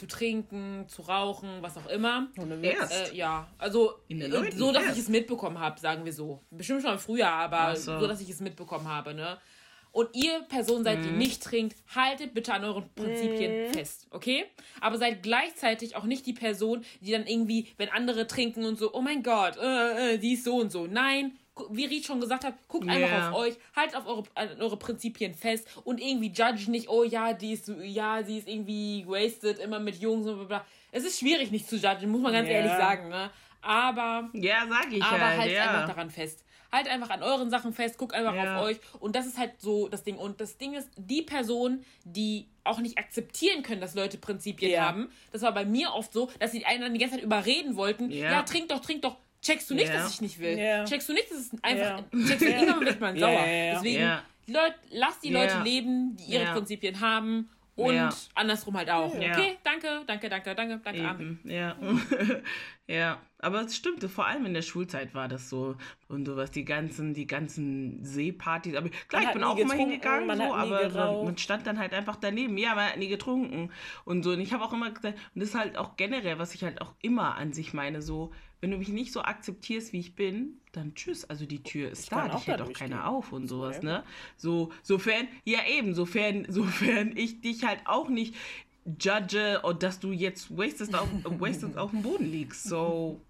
zu trinken, zu rauchen, was auch immer. Ohne Erst. Äh, ja, also äh, so, dass erst. ich es mitbekommen habe, sagen wir so. Bestimmt schon früher, aber Ach so. so. dass ich es mitbekommen habe, ne? Und ihr Person seid, Mhm. die nicht trinkt, haltet bitte an euren Prinzipien fest, okay? Aber seid gleichzeitig auch nicht die Person, die dann irgendwie, wenn andere trinken und so, oh mein Gott, äh, äh, die ist so und so. Nein, wie Ried schon gesagt hat, guckt Ja. einfach auf euch, haltet auf eure, an eure Prinzipien fest und irgendwie judge nicht, oh ja, die ist, ja, sie ist irgendwie wasted, immer mit Jungs und bla bla. Es ist schwierig nicht zu judgen, muss man ganz Ja. ehrlich sagen, ne? Aber Ja, sag ich aber halt, halt ja. einfach daran fest. Halt einfach an euren Sachen fest, guckt einfach Ja. auf euch. Und das ist halt so das Ding. Und das Ding ist, die Personen, die auch nicht akzeptieren können, dass Leute Prinzipien Ja. haben, das war bei mir oft so, dass sie einen dann die ganze Zeit überreden wollten. Ja. Ja, trink doch, trink doch. Checkst du nicht, dass ich nicht will? Checkst du nicht, dass es einfach. Checkst du irgendwann wird man sauer. Deswegen, Ja. Leute, lasst die. Leute leben, die ihre. Prinzipien haben. Und Ja. andersrum halt auch. Ja. Okay, danke, danke, danke, danke, danke. Eben, ja. ja, aber es stimmte, vor allem in der Schulzeit war das so und sowas, die ganzen, die ganzen Seepartys. Aber klar, ich bin auch immer hingegangen, man so, aber geraucht. man stand dann halt einfach daneben. Ja, man hat nie getrunken und so. Und ich habe auch immer gesagt, und das ist halt auch generell, was ich halt auch immer an sich meine, so, wenn du mich nicht so akzeptierst, wie ich bin, dann tschüss. Also die Tür ist Ich da, auch hält auch keiner auf und sowas, ja. ne? So, sofern, ja eben, sofern, sofern ich dich halt auch nicht judge und dass du jetzt wasted auf, wasted auf dem Boden liegst. So,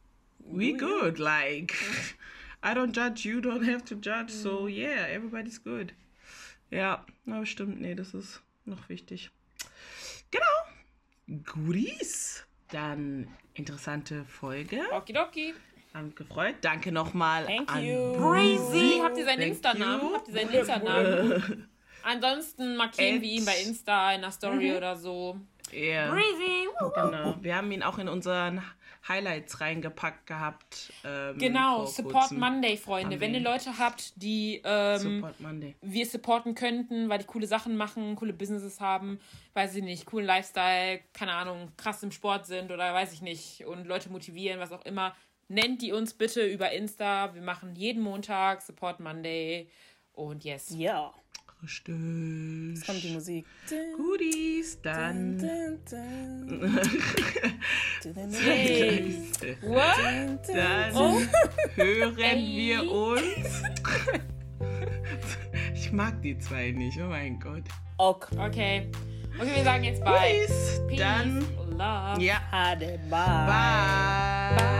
we good, like. I don't judge, you don't have to judge, so yeah, everybody's good. Ja, aber stimmt, nee, das ist noch wichtig. Genau. Goodies. Dann interessante Folge. Okidoki. Haben gefreut. Danke nochmal Thank an you. Breezy. Habt ihr seinen Insta-Namen? Habt ihr seinen Insta-Namen? Ansonsten markieren wir ihn bei Insta in der Story oder so. Ja, Breezy. genau. Wir haben ihn auch in unseren Highlights reingepackt gehabt. Ähm, Genau, Support kurzem. Monday, Freunde. Wenn ihr Leute habt, die ähm, Support Monday. wir supporten könnten, weil die coole Sachen machen, coole Businesses haben, weiß ich nicht, coolen Lifestyle, keine Ahnung, krass im Sport sind oder weiß ich nicht und Leute motivieren, was auch immer, nennt die uns bitte über Insta. Wir machen jeden Montag Support Monday und yes. Ja, Richtig. jetzt kommt die Musik. Goodies, dann. What? Dann Oh. hören wir uns. Ich mag die zwei nicht, oh mein Gott. Ok. Okay. Okay, wir sagen jetzt bye. Goodies, Peace, dann. love. Ja, Hade, bye. bye.